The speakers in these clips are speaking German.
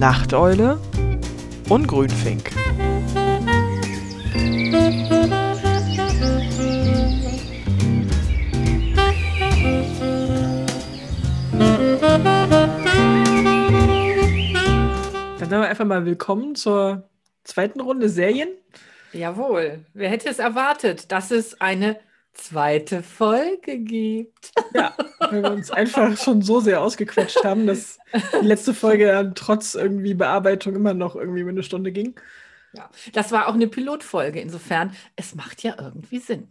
Nachteule und Grünfink. Dann sagen wir einfach mal willkommen zur zweiten Runde Serien. Jawohl. Wer hätte es erwartet, dass es eine zweite Folge gibt? Ja, weil wir uns einfach schon so sehr ausgequetscht haben, dass die letzte Folge dann trotz irgendwie Bearbeitung immer noch irgendwie eine Stunde ging. Ja, das war auch eine Pilotfolge. Insofern, es macht ja irgendwie Sinn.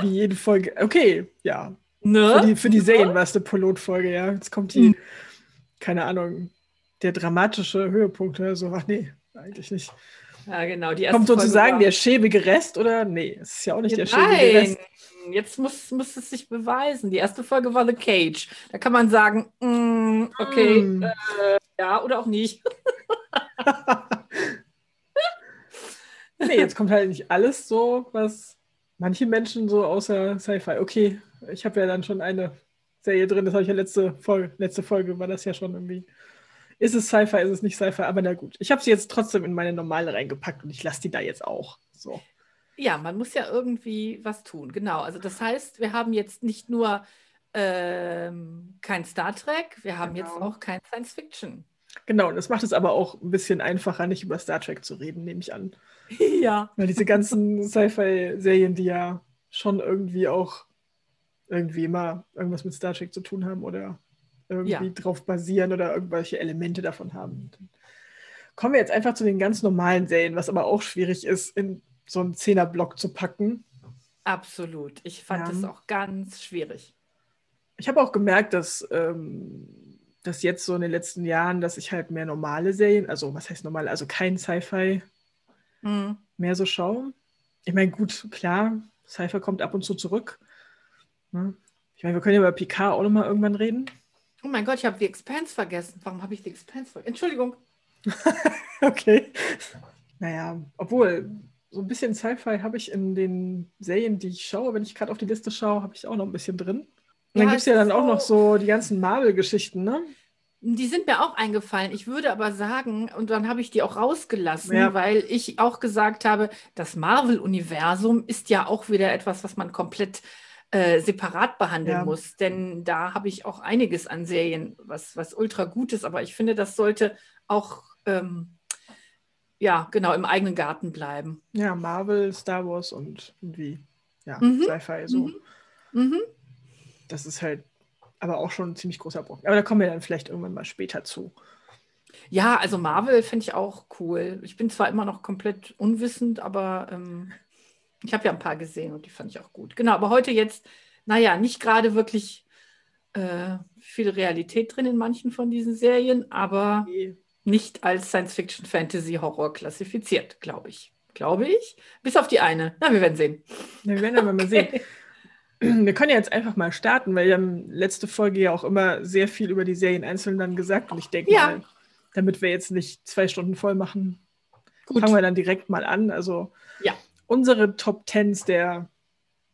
Wie jede Folge. Okay, ja. Ne? Für die, für die Serien war es eine Pilotfolge, ja. Jetzt kommt die, keine Ahnung, der dramatische Höhepunkt oder so. Ach nee, eigentlich nicht. Ja, genau. Kommt sozusagen der schäbige Rest oder? Nee, es ist ja auch nicht der schäbige Nein, Rest. jetzt muss, muss es sich beweisen. Die erste Folge war The Cage. Da kann man sagen, mm, okay, Mm. äh, ja oder auch nicht. Nee, jetzt kommt halt nicht alles so, was manche Menschen so außer Sci-Fi. Okay, ich habe ja dann schon eine Serie drin, das habe ich ja letzte Folge, letzte Folge war das ja schon irgendwie. Ist es Sci-Fi, ist es nicht Sci-Fi, aber na gut. Ich habe sie jetzt trotzdem in meine normale reingepackt und ich lasse die da jetzt auch. So. Ja, man muss ja irgendwie was tun. Genau. Also das heißt, wir haben jetzt nicht nur ähm, kein Star Trek, wir haben jetzt Genau. auch kein Science Fiction. Genau, und das macht es aber auch ein bisschen einfacher, nicht über Star Trek zu reden, nehme ich an. ja. Weil diese ganzen Sci-Fi-Serien, die ja schon irgendwie auch irgendwie immer irgendwas mit Star Trek zu tun haben oder irgendwie Ja. drauf basieren oder irgendwelche Elemente davon haben. Dann kommen wir jetzt einfach zu den ganz normalen Serien, was aber auch schwierig ist, in so einen Zehner-Block zu packen. Absolut. Ich fand Ja. es auch ganz schwierig. Ich habe auch gemerkt, dass, ähm, dass jetzt so in den letzten Jahren, dass ich halt mehr normale Serien, also was heißt normal, also kein Sci-Fi Mhm. mehr so schaue. Ich meine, gut, klar, Sci-Fi kommt ab und zu zurück. Ne? Ich meine, wir können ja über Picard auch nochmal irgendwann reden. Oh mein Gott, ich habe The Expanse vergessen. Warum habe ich The Expanse vergessen? Entschuldigung. Okay. Naja, obwohl, so ein bisschen Sci-Fi habe ich in den Serien, die ich schaue, wenn ich gerade auf die Liste schaue, habe ich auch noch ein bisschen drin. Und dann gibt es ja dann auch noch so- so die ganzen Marvel-Geschichten, ne? Die sind mir auch eingefallen. Ich würde aber sagen, und dann habe ich die auch rausgelassen, Ja. weil ich auch gesagt habe, das Marvel-Universum ist ja auch wieder etwas, was man komplett äh, separat behandeln Ja. muss. Denn da habe ich auch einiges an Serien, was, was ultra gut ist. Aber ich finde, das sollte auch, ähm, ja, genau, im eigenen Garten bleiben. Ja, Marvel, Star Wars und irgendwie, ja, Mhm. Sci-Fi, so. Mhm. Mhm. Das ist halt aber auch schon ein ziemlich großer Brocken. Aber da kommen wir dann vielleicht irgendwann mal später zu. Ja, also Marvel finde ich auch cool. Ich bin zwar immer noch komplett unwissend, aber ähm, ich habe ja ein paar gesehen und die fand ich auch gut. Genau, aber heute jetzt, naja, nicht gerade wirklich äh, viel Realität drin in manchen von diesen Serien, aber nicht als Science-Fiction, Fantasy, Horror klassifiziert, glaube ich. Glaube ich. Bis auf die eine. Na, wir werden sehen. Ja, wir werden aber mal sehen. Wir können ja jetzt einfach mal starten, weil wir haben letzte Folge ja auch immer sehr viel über die Serien einzeln dann gesagt. Und ich denke Ja. mal, damit wir jetzt nicht zwei Stunden voll machen, Gut. fangen wir dann direkt mal an. Also Ja. Unsere Top Tens der,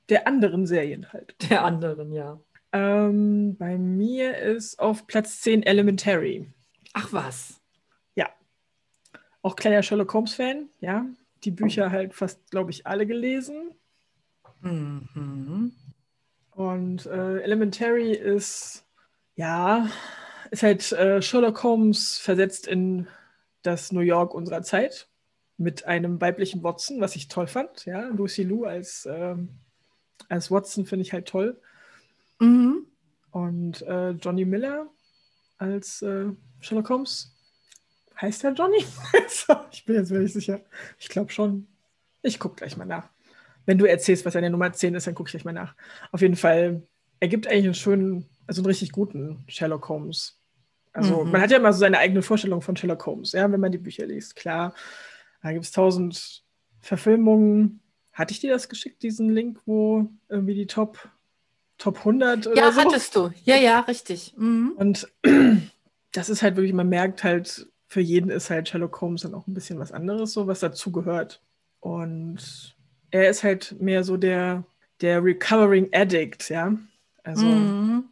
der anderen Serien halt. Der anderen, ja. Ähm, bei mir ist auf Platz 10 Elementary. Ach was. Auch kleiner Sherlock Holmes-Fan, ja. Die Bücher halt fast, glaube ich, alle gelesen. Mhm. Und äh, Elementary ist, ja, ist halt äh, Sherlock Holmes versetzt in das New York unserer Zeit mit einem weiblichen Watson, was ich toll fand. Ja, Lucy Liu als, ähm, als Watson finde ich halt toll. Mhm. Und äh, Johnny Miller als äh, Sherlock Holmes. Heißt er Johnny? ich bin jetzt mir nicht sicher. Ich glaube schon. Ich gucke gleich mal nach. Wenn du erzählst, was seine Nummer 10 ist, dann gucke ich gleich mal nach. Auf jeden Fall, er gibt eigentlich einen schönen, also einen richtig guten Sherlock Holmes. Also Mhm. man hat ja immer so seine eigene Vorstellung von Sherlock Holmes, ja, wenn man die Bücher liest. Klar, da gibt es tausend Verfilmungen. Hatte ich dir das geschickt, diesen Link, wo irgendwie die Top, Top 100 oder Ja, so? hattest du. Ja, ja, richtig. Mhm. Und das ist halt wirklich, man merkt halt, für jeden ist halt Sherlock Holmes dann auch ein bisschen was anderes, so was dazugehört. Und er ist halt mehr so der, der Recovering Addict, ja. Also Mhm.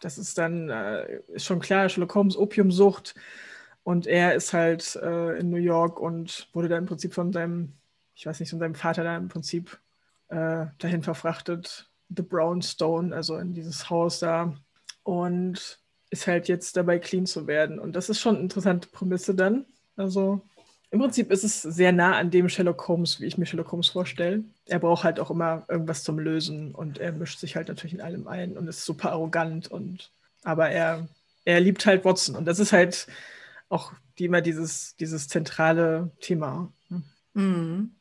das ist dann, äh, ist schon klar, Sherlock Holmes Opiumsucht und er ist halt äh, in New York und wurde dann im Prinzip von seinem, ich weiß nicht, von seinem Vater da im Prinzip äh, dahin verfrachtet, The Brownstone, also in dieses Haus da. Und ist halt jetzt dabei clean zu werden. Und das ist schon eine interessante Prämisse dann, also im Prinzip ist es sehr nah an dem Sherlock Holmes, wie ich mir Sherlock Holmes vorstelle. Er braucht halt auch immer irgendwas zum Lösen und er mischt sich halt natürlich in allem ein und ist super arrogant und aber er, er liebt halt Watson. Und das ist halt auch die, immer dieses, dieses zentrale Thema. Mhm.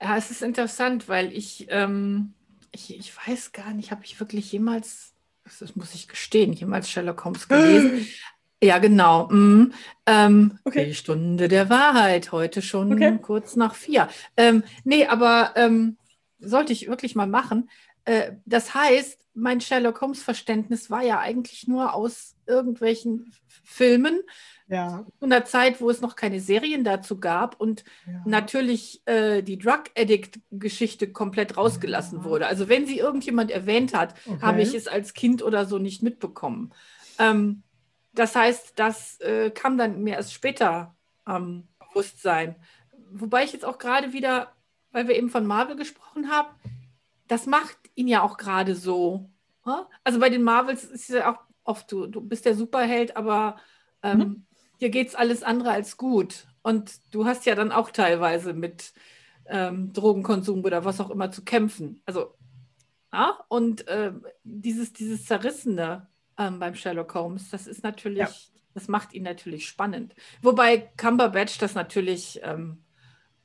Ja, es ist interessant, weil ich, ähm, ich, ich weiß gar nicht, habe ich wirklich jemals, das muss ich gestehen, jemals Sherlock Holmes gelesen. Ja, genau. Mhm. Ähm, okay. Die Stunde der Wahrheit, heute schon okay. kurz nach vier. Ähm, nee, aber ähm, sollte ich wirklich mal machen. Äh, das heißt, mein Sherlock Holmes-Verständnis war ja eigentlich nur aus irgendwelchen Filmen. Ja. In der Zeit, wo es noch keine Serien dazu gab und ja. natürlich äh, die Drug Addict-Geschichte komplett rausgelassen ja. wurde. Also, wenn sie irgendjemand erwähnt hat, okay. habe ich es als Kind oder so nicht mitbekommen. Ähm, das heißt, das äh, kam dann mir erst später am ähm, Bewusstsein. Wobei ich jetzt auch gerade wieder, weil wir eben von Marvel gesprochen haben, das macht ihn ja auch gerade so. Ne? Also bei den Marvels ist ja auch oft, du, du bist der Superheld, aber ähm, mhm. dir geht es alles andere als gut. Und du hast ja dann auch teilweise mit ähm, Drogenkonsum oder was auch immer zu kämpfen. Also, ja, und äh, dieses, dieses Zerrissene, ähm, beim Sherlock Holmes. Das ist natürlich, ja. das macht ihn natürlich spannend. Wobei Cumberbatch das natürlich ähm,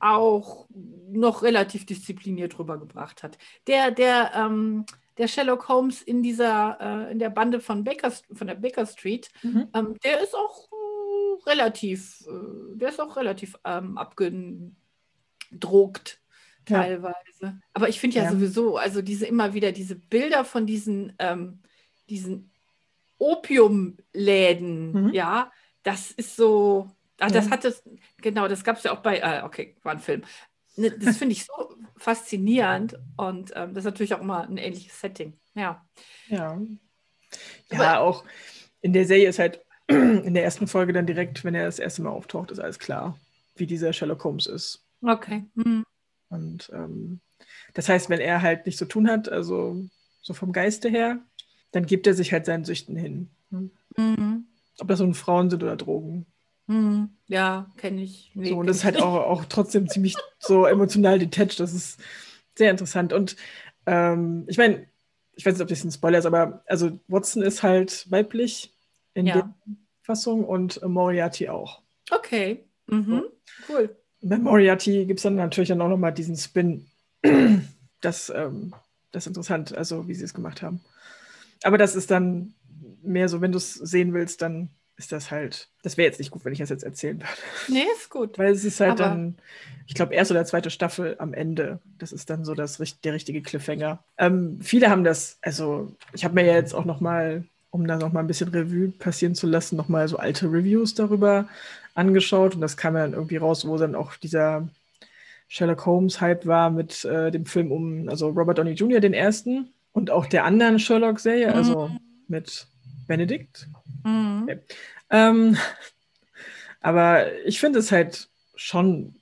auch noch relativ diszipliniert rübergebracht hat. Der, der, ähm, der Sherlock Holmes in dieser, äh, in der Bande von, Baker, von der Baker Street, mhm. ähm, der ist auch äh, relativ, äh, der ist auch relativ ähm, abgedruckt teilweise. Ja. Aber ich finde ja, ja, sowieso, also diese immer wieder diese Bilder von diesen, ähm, diesen Opiumläden, mhm. ja, das ist so, ach, das hat es, genau, das gab es ja auch bei, äh, okay, war ein Film. Ne, das finde ich so faszinierend und ähm, das ist natürlich auch immer ein ähnliches Setting, ja. Ja, ja Aber, auch in der Serie ist halt in der ersten Folge dann direkt, wenn er das erste Mal auftaucht, ist alles klar, wie dieser Sherlock Holmes ist. Okay. Mhm. Und ähm, das heißt, wenn er halt nichts zu tun hat, also so vom Geiste her, dann gibt er sich halt seinen Süchten hin. Mhm. Ob das nun Frauen sind oder Drogen. Mhm. Ja, kenne ich. Nee, so, und das ist halt auch, auch trotzdem ziemlich so emotional detached. Das ist sehr interessant. Und ähm, ich meine, ich weiß nicht, ob das ein Spoiler ist, aber also Watson ist halt weiblich in ja. der Fassung und Moriarty auch. Okay. Mhm. Cool. Bei Moriarty gibt es dann natürlich dann auch nochmal diesen Spin. Das, ähm, das ist interessant, also wie sie es gemacht haben aber das ist dann mehr so, wenn du es sehen willst, dann ist das halt, das wäre jetzt nicht gut, wenn ich das jetzt erzählen würde. Nee, ist gut. Weil es ist halt aber dann, ich glaube, erste oder zweite Staffel am Ende. Das ist dann so das, der richtige Cliffhanger. Ähm, viele haben das, also ich habe mir ja jetzt auch noch mal, um da noch mal ein bisschen Revue passieren zu lassen, noch mal so alte Reviews darüber angeschaut und das kam dann irgendwie raus, wo dann auch dieser Sherlock Holmes Hype war mit äh, dem Film um, also Robert Downey Jr., den ersten und auch der anderen Sherlock-Serie, also mhm. mit Benedict. Mhm. Okay. Ähm, aber ich finde es halt schon,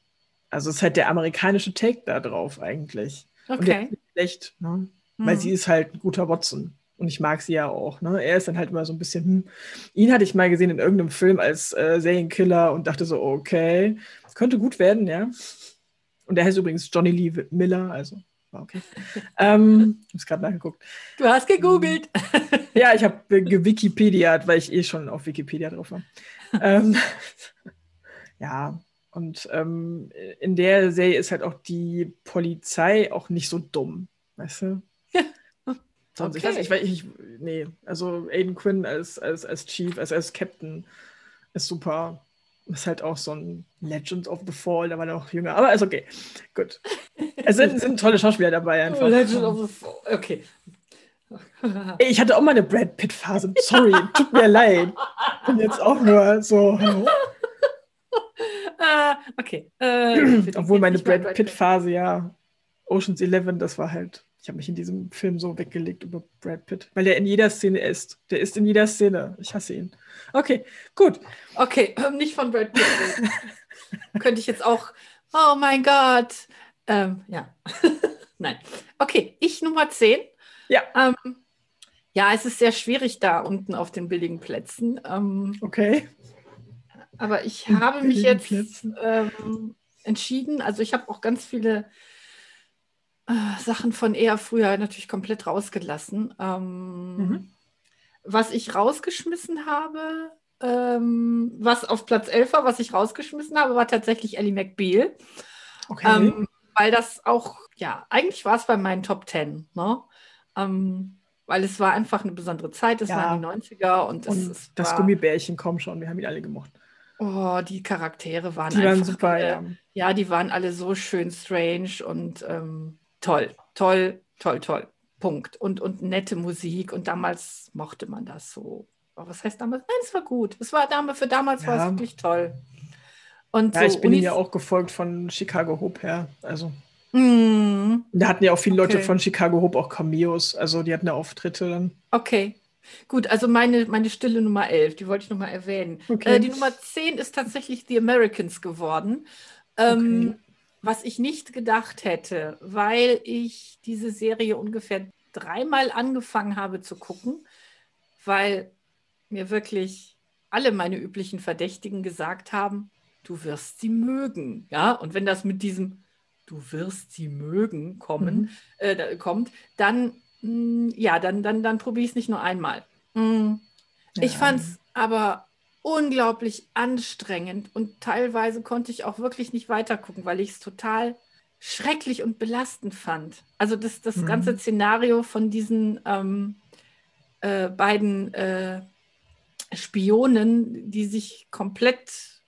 also es ist halt der amerikanische Take da drauf eigentlich. Okay. Und der ist nicht schlecht, ne? mhm. weil sie ist halt ein guter Watson. Und ich mag sie ja auch. Ne? Er ist dann halt immer so ein bisschen, hm. ihn hatte ich mal gesehen in irgendeinem Film als äh, Serienkiller und dachte so, okay, könnte gut werden, ja. Und er heißt übrigens Johnny Lee Miller, also Okay. ähm, ich habe es gerade nachgeguckt. Du hast gegoogelt. ja, ich habe gewikipediat, weil ich eh schon auf Wikipedia drauf war. ähm, ja, und ähm, in der Serie ist halt auch die Polizei auch nicht so dumm, weißt du? Sonst, okay. ich weiß nicht, ich, ich, nee, also Aiden Quinn als, als, als Chief, als, als Captain ist super. Ist halt auch so ein Legend of the Fall, da war er auch jünger. Aber ist okay. Gut. Es sind, sind tolle Schauspieler dabei einfach. Legend of the Fall, okay. Ich hatte auch mal eine Brad Pitt-Phase. Sorry, tut mir leid. Bin jetzt auch nur so. Uh, okay. Uh, Obwohl meine Brad Pitt-Phase, ja. Oceans 11, das war halt. Ich habe mich in diesem Film so weggelegt über Brad Pitt, weil der in jeder Szene ist. Der ist in jeder Szene. Ich hasse ihn. Okay, gut. Okay, ähm, nicht von Brad Pitt. Könnte ich jetzt auch, oh mein Gott. Ähm, ja. Nein. Okay, ich Nummer 10. Ja. Ähm, ja, es ist sehr schwierig da unten auf den billigen Plätzen. Ähm, okay. Aber ich habe mich jetzt ähm, entschieden, also ich habe auch ganz viele äh, Sachen von eher früher natürlich komplett rausgelassen. Ähm, mhm. Was ich rausgeschmissen habe, ähm, was auf Platz 11 war, was ich rausgeschmissen habe, war tatsächlich Ellie McBeal. Okay. Ähm, weil das auch, ja, eigentlich war es bei meinen Top 10. Ne? Ähm, weil es war einfach eine besondere Zeit, es ja. waren die 90er und, und es, das war, Gummibärchen, komm schon, wir haben ihn alle gemocht. Oh, die Charaktere waren die einfach, waren super, äh, ja. Ja, die waren alle so schön strange und ähm, toll, toll, toll, toll. Punkt. Und, und nette Musik. Und damals mochte man das so. Aber was heißt damals? Nein, es war gut. Es war damals, für damals ja. war es wirklich toll. Und ja, so ich bin Unis ja auch gefolgt von Chicago Hope her. Also. Mm. Da hatten ja auch viele okay. Leute von Chicago Hope auch Cameos. Also die hatten ja Auftritte dann. Okay. Gut, also meine, meine stille Nummer 11, die wollte ich nochmal erwähnen. Okay. Äh, die Nummer 10 ist tatsächlich The Americans geworden. Ähm, okay. Was ich nicht gedacht hätte, weil ich diese Serie ungefähr dreimal angefangen habe zu gucken, weil mir wirklich alle meine üblichen Verdächtigen gesagt haben, du wirst sie mögen. Ja, und wenn das mit diesem du wirst sie mögen kommen, mhm. äh, kommt, dann mh, mm, ja, dann, dann, dann probiere ich es nicht nur einmal. Mhm. Ja. Ich fand es aber unglaublich anstrengend und teilweise konnte ich auch wirklich nicht weitergucken, weil ich es total schrecklich und belastend fand. Also das, das mhm. ganze Szenario von diesen ähm, äh, beiden äh, Spionen, die sich komplett,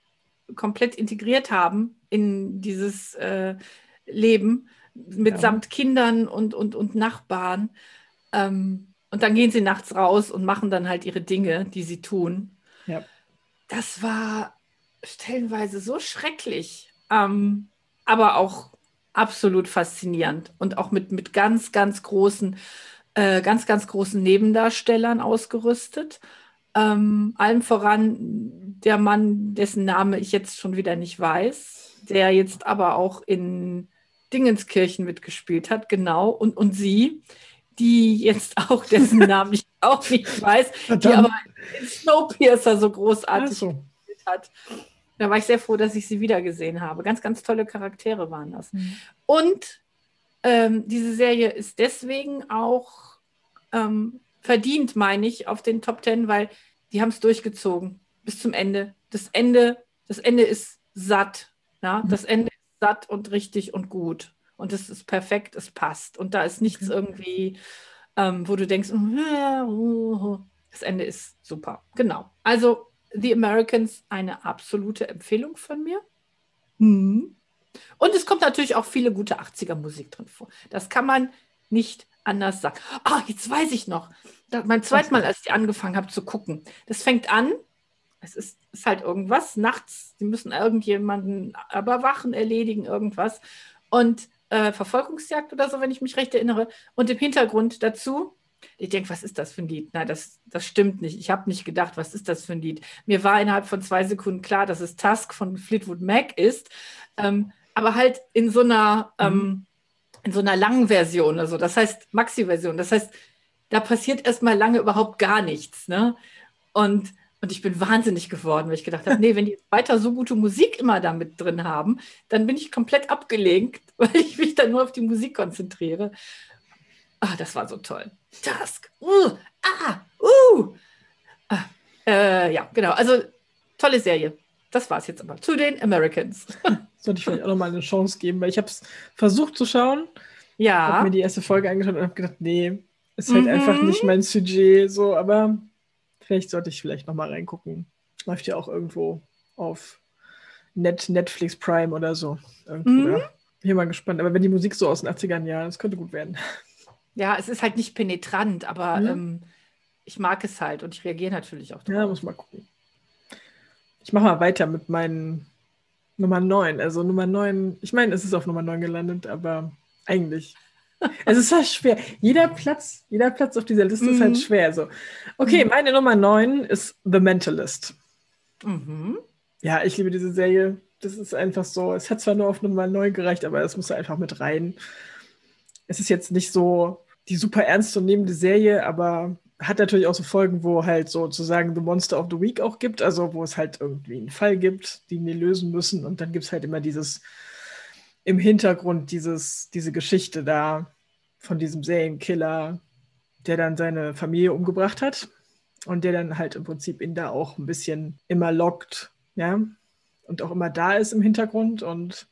komplett integriert haben in dieses äh, Leben, mitsamt ja. Kindern und, und, und Nachbarn. Ähm, und dann gehen sie nachts raus und machen dann halt ihre Dinge, die sie tun. Ja das war stellenweise so schrecklich, ähm, aber auch absolut faszinierend und auch mit, mit ganz, ganz großen, äh, ganz, ganz großen Nebendarstellern ausgerüstet. Ähm, allem voran der Mann, dessen Name ich jetzt schon wieder nicht weiß, der jetzt aber auch in Dingenskirchen mitgespielt hat, genau, und, und sie, die jetzt auch, dessen Namen ich auch nicht weiß, Verdammt. die aber in Snowpiercer so großartig so. hat. Da war ich sehr froh, dass ich sie wiedergesehen habe. Ganz, ganz tolle Charaktere waren das. Mhm. Und ähm, diese Serie ist deswegen auch ähm, verdient, meine ich, auf den Top Ten, weil die haben es durchgezogen bis zum Ende. Das Ende, das Ende ist satt. Ja? Mhm. Das Ende ist satt und richtig und gut und es ist perfekt, es passt. Und da ist nichts okay. irgendwie, ähm, wo du denkst, das Ende ist super. Genau. Also The Americans, eine absolute Empfehlung von mir. Mhm. Und es kommt natürlich auch viele gute 80er Musik drin vor. Das kann man nicht anders sagen. Ah, jetzt weiß ich noch. Mein zweites Mal, als ich angefangen habe zu gucken. Das fängt an, es ist, ist halt irgendwas, nachts, sie müssen irgendjemanden überwachen, erledigen, irgendwas. Und äh, Verfolgungsjagd oder so, wenn ich mich recht erinnere. Und im Hintergrund dazu, ich denke, was ist das für ein Lied? Nein, das, das stimmt nicht. Ich habe nicht gedacht, was ist das für ein Lied? Mir war innerhalb von zwei Sekunden klar, dass es Tusk von Fleetwood Mac ist, ähm, aber halt in so einer, mhm. ähm, in so einer langen Version, also das heißt Maxi-Version. Das heißt, da passiert erstmal lange überhaupt gar nichts. Ne? Und und ich bin wahnsinnig geworden, weil ich gedacht habe, nee, wenn die weiter so gute Musik immer da mit drin haben, dann bin ich komplett abgelenkt, weil ich mich dann nur auf die Musik konzentriere. Ah, das war so toll. Task. Uh, ah, uh. Ah, äh, ja, genau. Also tolle Serie. Das war es jetzt aber. Zu den Americans. Sollte ich vielleicht auch nochmal eine Chance geben, weil ich habe es versucht zu schauen. Ja. Habe mir die erste Folge angeschaut und habe gedacht, nee, ist halt mhm. einfach nicht mein Sujet. So, aber Vielleicht sollte ich vielleicht nochmal reingucken. Läuft ja auch irgendwo auf Net, Netflix Prime oder so. Irgendwo, mhm. ja. Bin mal gespannt. Aber wenn die Musik so aus den 80ern, ja, das könnte gut werden. Ja, es ist halt nicht penetrant, aber mhm. ähm, ich mag es halt und ich reagiere natürlich auch drauf. Ja, muss mal gucken. Ich mache mal weiter mit meinen Nummer 9. Also Nummer 9, ich meine, es ist auf Nummer 9 gelandet, aber eigentlich es ist halt schwer. Jeder Platz, jeder Platz auf dieser Liste ist halt Mhm. schwer. So. Okay, Mhm. meine Nummer 9 ist The Mentalist. Mhm. Ja, ich liebe diese Serie. Das ist einfach so. Es hat zwar nur auf Nummer 9 gereicht, aber es muss einfach mit rein. Es ist jetzt nicht so die super ernstzunehmende Serie, aber hat natürlich auch so Folgen, wo halt sozusagen The Monster of the Week auch gibt, also wo es halt irgendwie einen Fall gibt, den die lösen müssen. Und dann gibt es halt immer dieses im Hintergrund, dieses, diese Geschichte da von diesem Serienkiller, der dann seine Familie umgebracht hat und der dann halt im Prinzip ihn da auch ein bisschen immer lockt, ja, und auch immer da ist im Hintergrund und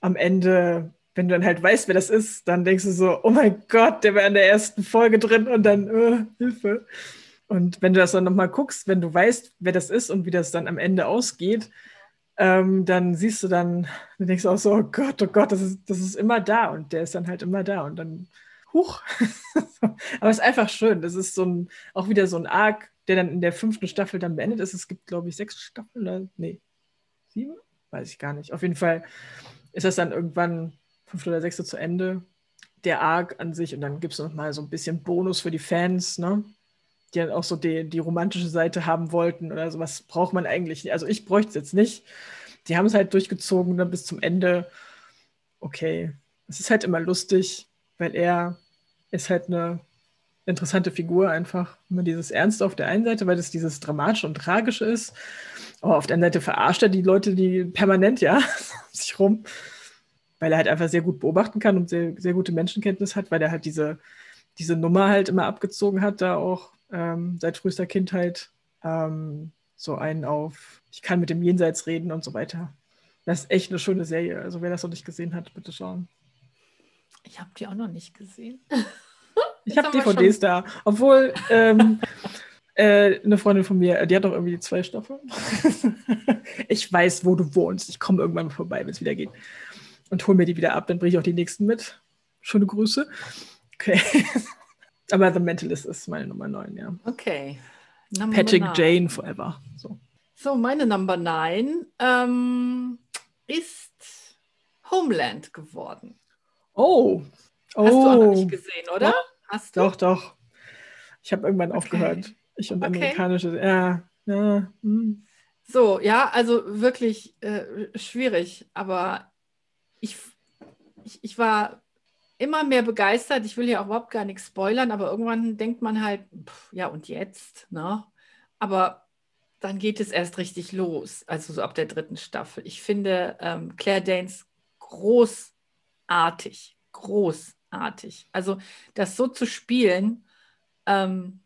am Ende, wenn du dann halt weißt, wer das ist, dann denkst du so, oh mein Gott, der war in der ersten Folge drin und dann, äh, Hilfe. Und wenn du das dann nochmal guckst, wenn du weißt, wer das ist und wie das dann am Ende ausgeht, ähm, dann siehst du dann, dann denkst du auch so, oh Gott, oh Gott, das ist, das ist immer da und der ist dann halt immer da und dann, huch. Aber es ist einfach schön. Das ist so ein, auch wieder so ein Arc, der dann in der fünften Staffel dann beendet ist. Es gibt, glaube ich, sechs Staffeln oder, nee, sieben? Weiß ich gar nicht. Auf jeden Fall ist das dann irgendwann fünfte oder sechste zu Ende, der Arc an sich und dann gibt es noch mal so ein bisschen Bonus für die Fans, ne? Die dann auch so die, die romantische Seite haben wollten oder sowas braucht man eigentlich nicht. Also ich bräuchte es jetzt nicht. Die haben es halt durchgezogen dann bis zum Ende. Okay, es ist halt immer lustig, weil er ist halt eine interessante Figur einfach. Immer dieses Ernste auf der einen Seite, weil das dieses Dramatische und Tragische ist. Aber auf der anderen Seite verarscht er die Leute, die permanent, ja, sich rum. Weil er halt einfach sehr gut beobachten kann und sehr, sehr gute Menschenkenntnis hat, weil er halt diese, diese Nummer halt immer abgezogen hat, da auch ähm, seit frühester Kindheit ähm, so einen auf, ich kann mit dem Jenseits reden und so weiter. Das ist echt eine schöne Serie. Also wer das noch nicht gesehen hat, bitte schauen. Ich habe die auch noch nicht gesehen. Ich habe DVDs schon- da. Obwohl ähm, äh, eine Freundin von mir, die hat doch irgendwie zwei Staffeln. ich weiß, wo du wohnst. Ich komme irgendwann mal vorbei, wenn es wieder geht. Und hol mir die wieder ab, dann bringe ich auch die nächsten mit. Schöne Grüße. Okay. Aber The Mentalist ist meine Nummer 9, ja. Okay. Number Patrick nine. Jane forever. So. So, meine Number 9 ähm, ist Homeland geworden. Oh. Oh. Hast du auch noch nicht gesehen, oder? Hast du? Doch, doch. Ich habe irgendwann Okay. aufgehört. Ich und Okay. amerikanische. Ja, ja. Hm. So, ja, also wirklich äh, schwierig, aber ich, ich, ich war immer mehr begeistert. Ich will ja auch überhaupt gar nichts spoilern, aber irgendwann denkt man halt, pff, ja, und jetzt, ne? Aber dann geht es erst richtig los, also so ab der dritten Staffel. Ich finde ähm, Claire Danes großartig, großartig. Also das so zu spielen, ähm,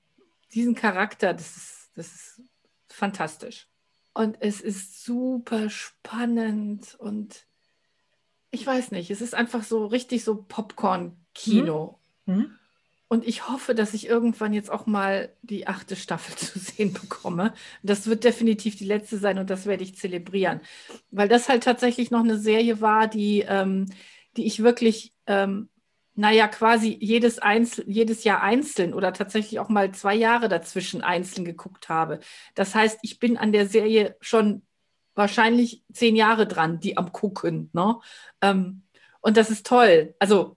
diesen Charakter, das ist, das ist fantastisch. Und es ist super spannend und ich weiß nicht, es ist einfach so richtig so Popcorn-Kino. Hm? Und ich hoffe, dass ich irgendwann jetzt auch mal die achte Staffel zu sehen bekomme. Das wird definitiv die letzte sein und das werde ich zelebrieren. Weil das halt tatsächlich noch eine Serie war, die, ähm, die ich wirklich, ähm, naja, quasi jedes, Einzel jedes Jahr einzeln oder tatsächlich auch mal zwei Jahre dazwischen einzeln geguckt habe. Das heißt, ich bin an der Serie schon wahrscheinlich zehn Jahre dran, die am Gucken. Ne? Ähm, und das ist toll. Also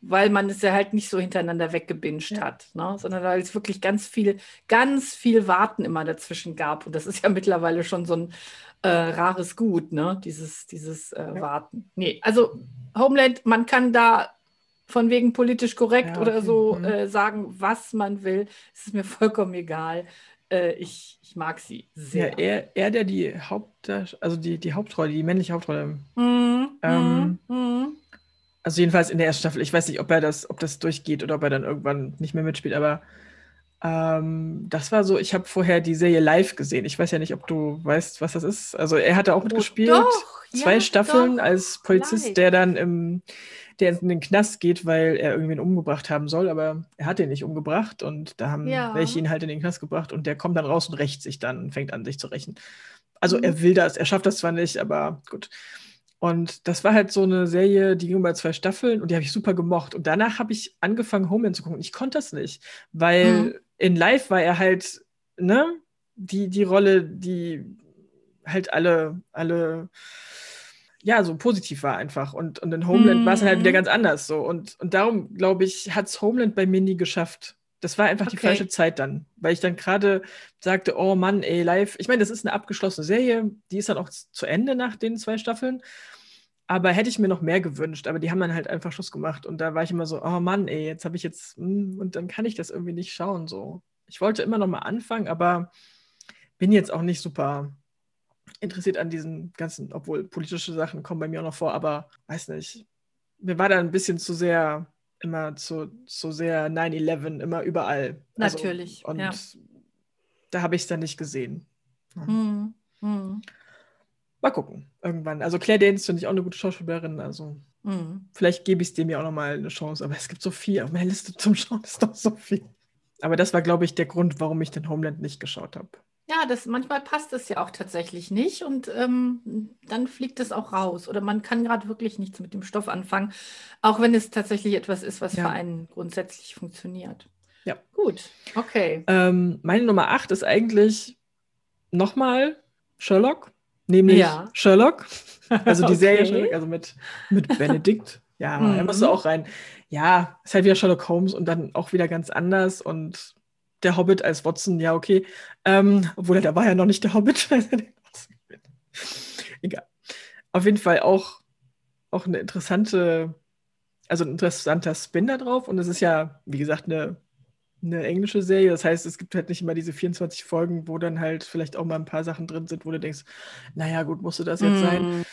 weil man es ja halt nicht so hintereinander weggebinged Ja. hat, ne? sondern weil es wirklich ganz viel, ganz viel Warten immer dazwischen gab. Und das ist ja mittlerweile schon so ein äh, rares Gut, ne? dieses, dieses äh, Ja. Warten. Nee, also Homeland, man kann da von wegen politisch korrekt Ja, oder okay. so Mhm. äh, sagen, was man will. Es ist mir vollkommen egal. Äh, ich, ich mag sie Ja, sehr. er, er, der die Haupt, also die, die Hauptrolle, die männliche Hauptrolle. Mhm, Ähm, mhm. Also jedenfalls in der ersten Staffel. Ich weiß nicht, ob er das, ob das durchgeht oder ob er dann irgendwann nicht mehr mitspielt, aber ähm, das war so, ich habe vorher die Serie live gesehen. Ich weiß ja nicht, ob du weißt, was das ist. Also er hatte auch mitgespielt. Oh, doch, zwei ja, Staffeln doch, als Polizist, der dann im, der in den Knast geht, weil er irgendwen umgebracht haben soll, aber er hat den nicht umgebracht und da haben Ja. welche ihn halt in den Knast gebracht und der kommt dann raus und rächt sich dann und fängt an, sich zu rächen. Also Mhm. er will das, er schafft das zwar nicht, aber gut. Und das war halt so eine Serie, die ging über zwei Staffeln und die habe ich super gemocht. Und danach habe ich angefangen, Homeland zu gucken. Ich konnte das nicht, weil Mhm. In Live war er halt, ne, die, die Rolle, die halt alle, alle ja, so positiv war einfach. Und, und in Homeland war es halt wieder Mhm. ganz anders so. Und, und darum, glaube ich, hat es Homeland bei mir nie geschafft. Das war einfach die Okay. falsche Zeit dann, weil ich dann gerade sagte, oh Mann, ey, live. Ich meine, das ist eine abgeschlossene Serie, die ist dann auch zu Ende nach den zwei Staffeln. Aber hätte ich mir noch mehr gewünscht, aber die haben dann halt einfach Schluss gemacht. Und da war ich immer so, oh Mann, ey, jetzt habe ich jetzt, hm, und dann kann ich das irgendwie nicht schauen. So. Ich wollte immer noch mal anfangen, aber bin jetzt auch nicht super interessiert an diesen ganzen, obwohl politische Sachen kommen bei mir auch noch vor, aber weiß nicht. Mir war da ein bisschen zu sehr, immer zu, zu sehr 9-11, immer überall. Also, Natürlich, Und ja. da habe ich es dann nicht gesehen. Mhm. Mhm. Mal gucken, irgendwann. Also Claire Danes finde ich auch eine gute Schauspielerin, also Mhm. vielleicht gebe ich es dem ja auch nochmal eine Chance, aber es gibt so viel. Auf meiner Liste zum Schauen ist noch so viel. Aber das war, glaube ich, der Grund, warum ich den Homeland nicht geschaut habe. Ja, das, manchmal passt es ja auch tatsächlich nicht und ähm, dann fliegt es auch raus. Oder man kann gerade wirklich nichts mit dem Stoff anfangen, auch wenn es tatsächlich etwas ist, was Ja. für einen grundsätzlich funktioniert. Ja. Gut, okay. Ähm, meine Nummer 8 ist eigentlich nochmal Sherlock, nämlich Ja. Sherlock. Also die Serie Okay. Sherlock, also mit, mit Benedikt. Ja, Mhm. er musste auch rein. Ja, ist halt wieder Sherlock Holmes und dann auch wieder ganz anders. Und der Hobbit als Watson, ja, okay. Ähm, obwohl, da war ja noch nicht der Hobbit. Egal. Auf jeden Fall auch, auch eine interessante, also ein interessanter Spin da drauf. Und es ist ja, wie gesagt, eine, eine englische Serie. Das heißt, es gibt halt nicht immer diese 24 Folgen, wo dann halt vielleicht auch mal ein paar Sachen drin sind, wo du denkst, naja, gut, musste das jetzt sein.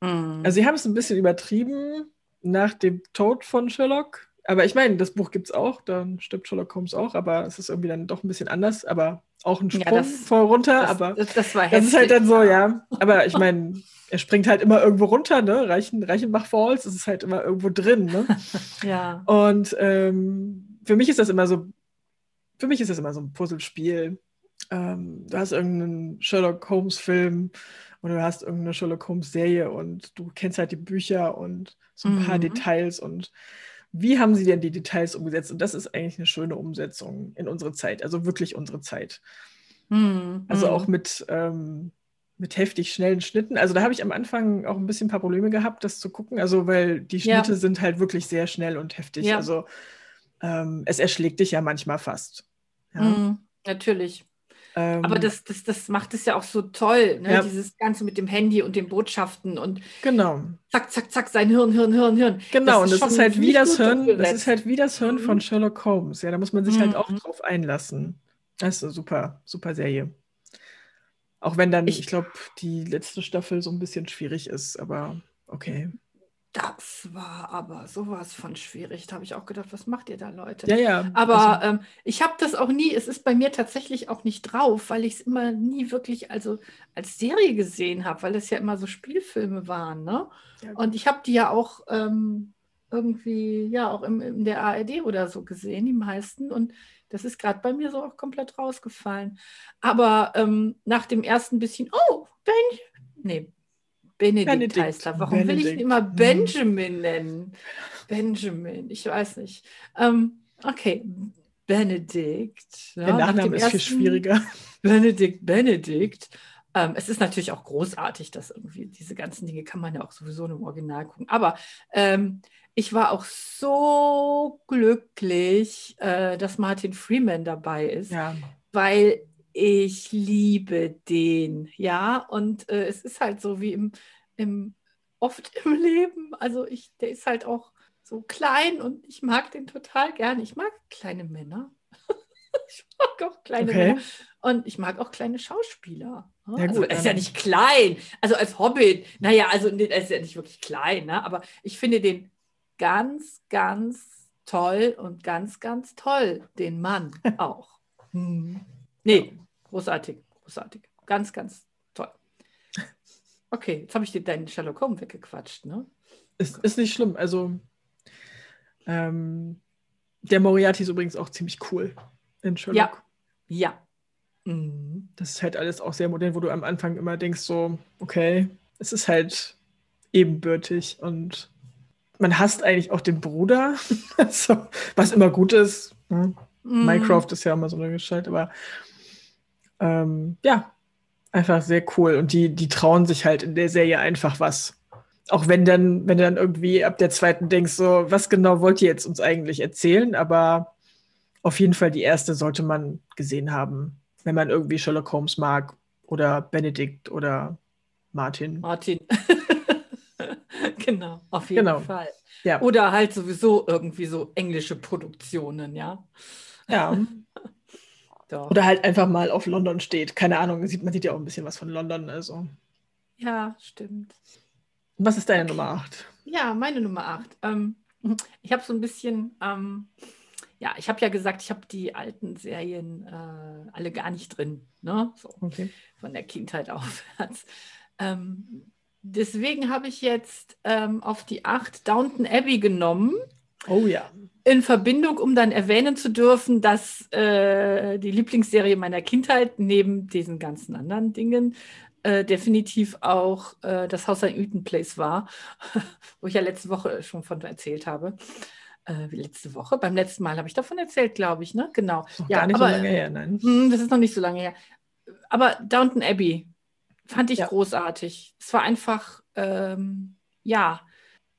Mhm. Also sie haben es ein bisschen übertrieben nach dem Tod von Sherlock. Aber ich meine, das Buch gibt es auch, dann stirbt Sherlock Holmes auch, aber es ist irgendwie dann doch ein bisschen anders, aber auch ein Ja, Sprung das- voll runter, das, aber das, das war das ist halt dann so, ja. Aber ich meine, er springt halt immer irgendwo runter, ne? Reichen, Reichenbach Falls, es ist halt immer irgendwo drin, ne? Ja. Und ähm, für mich ist das immer so, für mich ist das immer so ein Puzzlespiel. Ähm, du hast irgendeinen Sherlock Holmes-Film oder du hast irgendeine Sherlock Holmes-Serie und du kennst halt die Bücher und so ein paar Mhm. Details und wie haben sie denn die Details umgesetzt? Und das ist eigentlich eine schöne Umsetzung in unsere Zeit, also wirklich unsere Zeit. Mhm. Also Mhm. auch mit, ähm, mit heftig schnellen Schnitten. Also da habe ich am Anfang auch ein bisschen ein paar Probleme gehabt, das zu gucken. Also weil die Ja. Schnitte sind halt wirklich sehr schnell und heftig. Ja. Also ähm, es erschlägt dich ja manchmal fast. Ja? Mhm. Natürlich. Ähm, Aber das, das, das macht es ja auch so toll, ne? Ja. Dieses Ganze mit dem Handy und den Botschaften und Genau, zack, zack, zack, sein Hirn, Hirn, Hirn, Hirn. genau. Und das schon ist halt wie das Hirn, das ist halt wie das Hirn von Sherlock Holmes. Ja, da muss man sich halt auch Mhm. drauf einlassen. Das ist eine super, super Serie. Auch wenn dann, Ich- ich glaube, die letzte Staffel so ein bisschen schwierig ist, aber okay. Das war aber sowas von schwierig. Da habe ich auch gedacht, was macht ihr da, Leute? Ja, ja. Aber also, ähm, ich habe das auch nie, es ist bei mir tatsächlich auch nicht drauf, weil ich es immer nie wirklich also als Serie gesehen habe, weil es ja immer so Spielfilme waren. Ne? Ja. Und ich habe die ja auch ähm, irgendwie, ja, auch im, in der ARD oder so gesehen, die meisten. Und das ist gerade bei mir so auch komplett rausgefallen. Aber ähm, nach dem ersten bisschen, oh, Ben, nee, Benedikt, Benedikt, heißt er. Warum will ich ihn Benedikt. immer. Benjamin nennen? Benjamin, ich weiß nicht. Ähm, okay, Benedikt. ja, der nach Nachname ist viel schwieriger. Benedikt, Benedikt. Ähm, es ist natürlich auch großartig, dass irgendwie diese ganzen Dinge kann man ja auch sowieso im Original gucken. Aber ähm, ich war auch so glücklich, äh, dass Martin Freeman dabei ist, Ja, weil ich liebe den, ja. Und äh, es ist halt so wie im, im oft im Leben. Also ich, der ist halt auch so klein und ich mag den total gerne. Ich mag kleine Männer. ich mag auch kleine Okay. Männer. Und ich mag auch kleine Schauspieler. ne? Ja, also er ist ja nicht klein. Also als Hobbit, naja, also er ist ja nicht wirklich klein, ne? aber ich finde den ganz, ganz toll und ganz, ganz toll, den Mann auch. Hm. Nee, großartig, großartig. Ganz, ganz toll. Okay, jetzt habe ich dir deinen Sherlock Holmes weggequatscht, ne? ist, ist nicht schlimm. Also, ähm, der Moriarty ist übrigens auch ziemlich cool in Sherlock. Ja. Mhm. Das ist halt alles auch sehr modern, wo du am Anfang immer denkst, so, okay, es ist halt ebenbürtig und man hasst eigentlich auch den Bruder, so, was immer gut ist. Ne? Mhm. Minecraft ist ja immer so eine Gestalt, aber ähm, ja, einfach sehr cool. Und die, die trauen sich halt in der Serie einfach was. Auch wenn dann, wenn du dann irgendwie ab der zweiten denkst, so, was genau wollt ihr jetzt uns eigentlich erzählen? Aber auf jeden Fall die erste sollte man gesehen haben, wenn man irgendwie Sherlock Holmes mag oder Benedict oder Martin. Martin. genau, auf jeden Genau. Fall. Ja. Oder halt sowieso irgendwie so englische Produktionen, ja. Ja. Doch. Oder halt einfach mal auf London steht. Keine Ahnung, sieht, man sieht ja auch ein bisschen was von London. Also. Ja, stimmt. Was ist deine Nummer 8? Ja, meine Nummer 8. Ähm, ich habe so ein bisschen, ähm, ja, ich habe ja gesagt, ich habe die alten Serien äh, alle gar nicht drin, ne? So, Okay. von der Kindheit aufwärts. Ähm, deswegen habe ich jetzt ähm, auf die 8 Downton Abbey genommen, Oh ja. in Verbindung, um dann erwähnen zu dürfen, dass äh, die Lieblingsserie meiner Kindheit neben diesen ganzen anderen Dingen äh, definitiv auch äh, das Haus an Eaton Place war, wo ich ja letzte Woche schon von erzählt habe. Äh, wie letzte Woche? Beim letzten Mal habe ich davon erzählt, glaube ich, ne? Genau. Ja, gar nicht aber- so lange her, nein. Hm, Das ist noch nicht so lange her. Aber Downton Abbey fand ich Ja. großartig. Es war einfach, ähm, ja,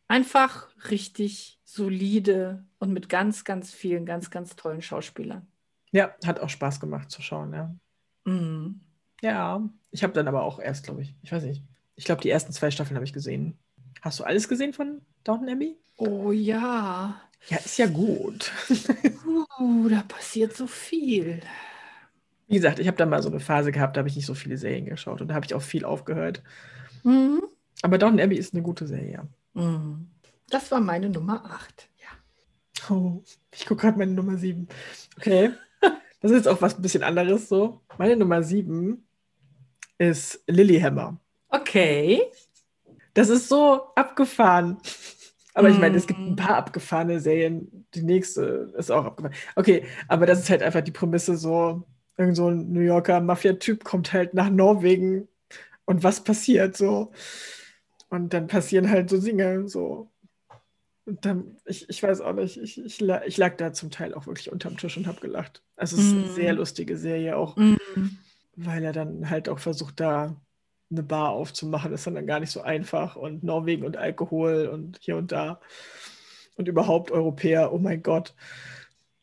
einfach richtig solide und mit ganz, ganz vielen, ganz, ganz tollen Schauspielern. Ja, hat auch Spaß gemacht zu schauen, ja. Mhm. Ja, ich habe dann aber auch erst, glaube ich, ich weiß nicht. Ich glaube, die ersten zwei Staffeln habe ich gesehen. Hast du alles gesehen von Downton Abbey? Oh ja. Ja, ist ja gut. Uh, da passiert so viel. Wie gesagt, ich habe da mal so eine Phase gehabt, da habe ich nicht so viele Serien geschaut und da habe ich auch viel aufgehört. Mhm. Aber Downton Abbey ist eine gute Serie. Mhm. Das war meine Nummer 8. Ja. Oh, ich gucke gerade meine Nummer 7. Okay. Das ist jetzt auch was ein bisschen anderes so. Meine Nummer 7 ist Lilyhammer. Okay. Das ist so abgefahren. Aber ich meine, es gibt ein paar abgefahrene Serien. Die nächste ist auch abgefahren. Okay, aber das ist halt einfach die Prämisse so, irgend so ein New Yorker Mafia-Typ kommt halt nach Norwegen und was passiert so? Und dann passieren halt so Dinge so. Und dann, ich, ich weiß auch nicht, ich, ich, ich lag da zum Teil auch wirklich unterm Tisch und habe gelacht. Also es ist eine sehr lustige Serie, auch Mhm. weil er dann halt auch versucht, da eine Bar aufzumachen. Das ist dann gar nicht so einfach. Und Norwegen und Alkohol und hier und da. Und überhaupt Europäer, oh mein Gott.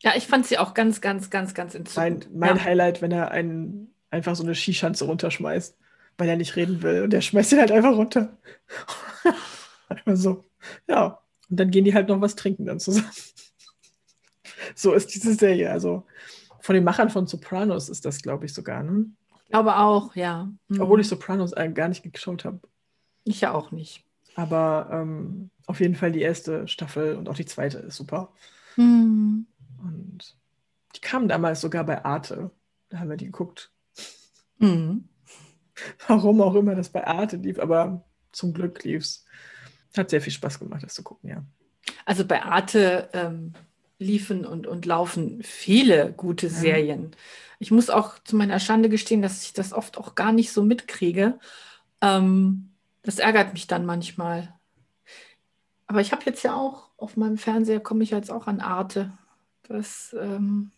Ja, ich fand sie auch ganz, ganz, ganz, ganz Mein, entzückend. mein ja. Highlight, wenn er einen einfach so eine Skischanze runterschmeißt, weil er nicht reden will. Und der schmeißt ihn halt einfach runter. einfach so. Ja. Und dann gehen die halt noch was trinken dann zusammen. so ist diese Serie. Also von den Machern von Sopranos ist das, glaube ich, sogar. Ne? Ich glaube auch, ja. Mhm. Obwohl ich Sopranos gar nicht geschaut habe. Ich ja auch nicht. Aber ähm, auf jeden Fall die erste Staffel und auch die zweite ist super. Mhm. Und die kamen damals sogar bei Arte. Da haben wir die geguckt. Mhm. Warum auch immer das bei Arte lief, aber zum Glück lief's. Hat sehr viel Spaß gemacht, das zu gucken, ja. Also bei Arte ähm, liefen und, und laufen viele gute Serien. Ich muss auch zu meiner Schande gestehen, dass ich das oft auch gar nicht so mitkriege. Ähm, das ärgert mich dann manchmal. Aber ich habe jetzt ja auch auf meinem Fernseher, komme ich jetzt auch an Arte. Das ähm,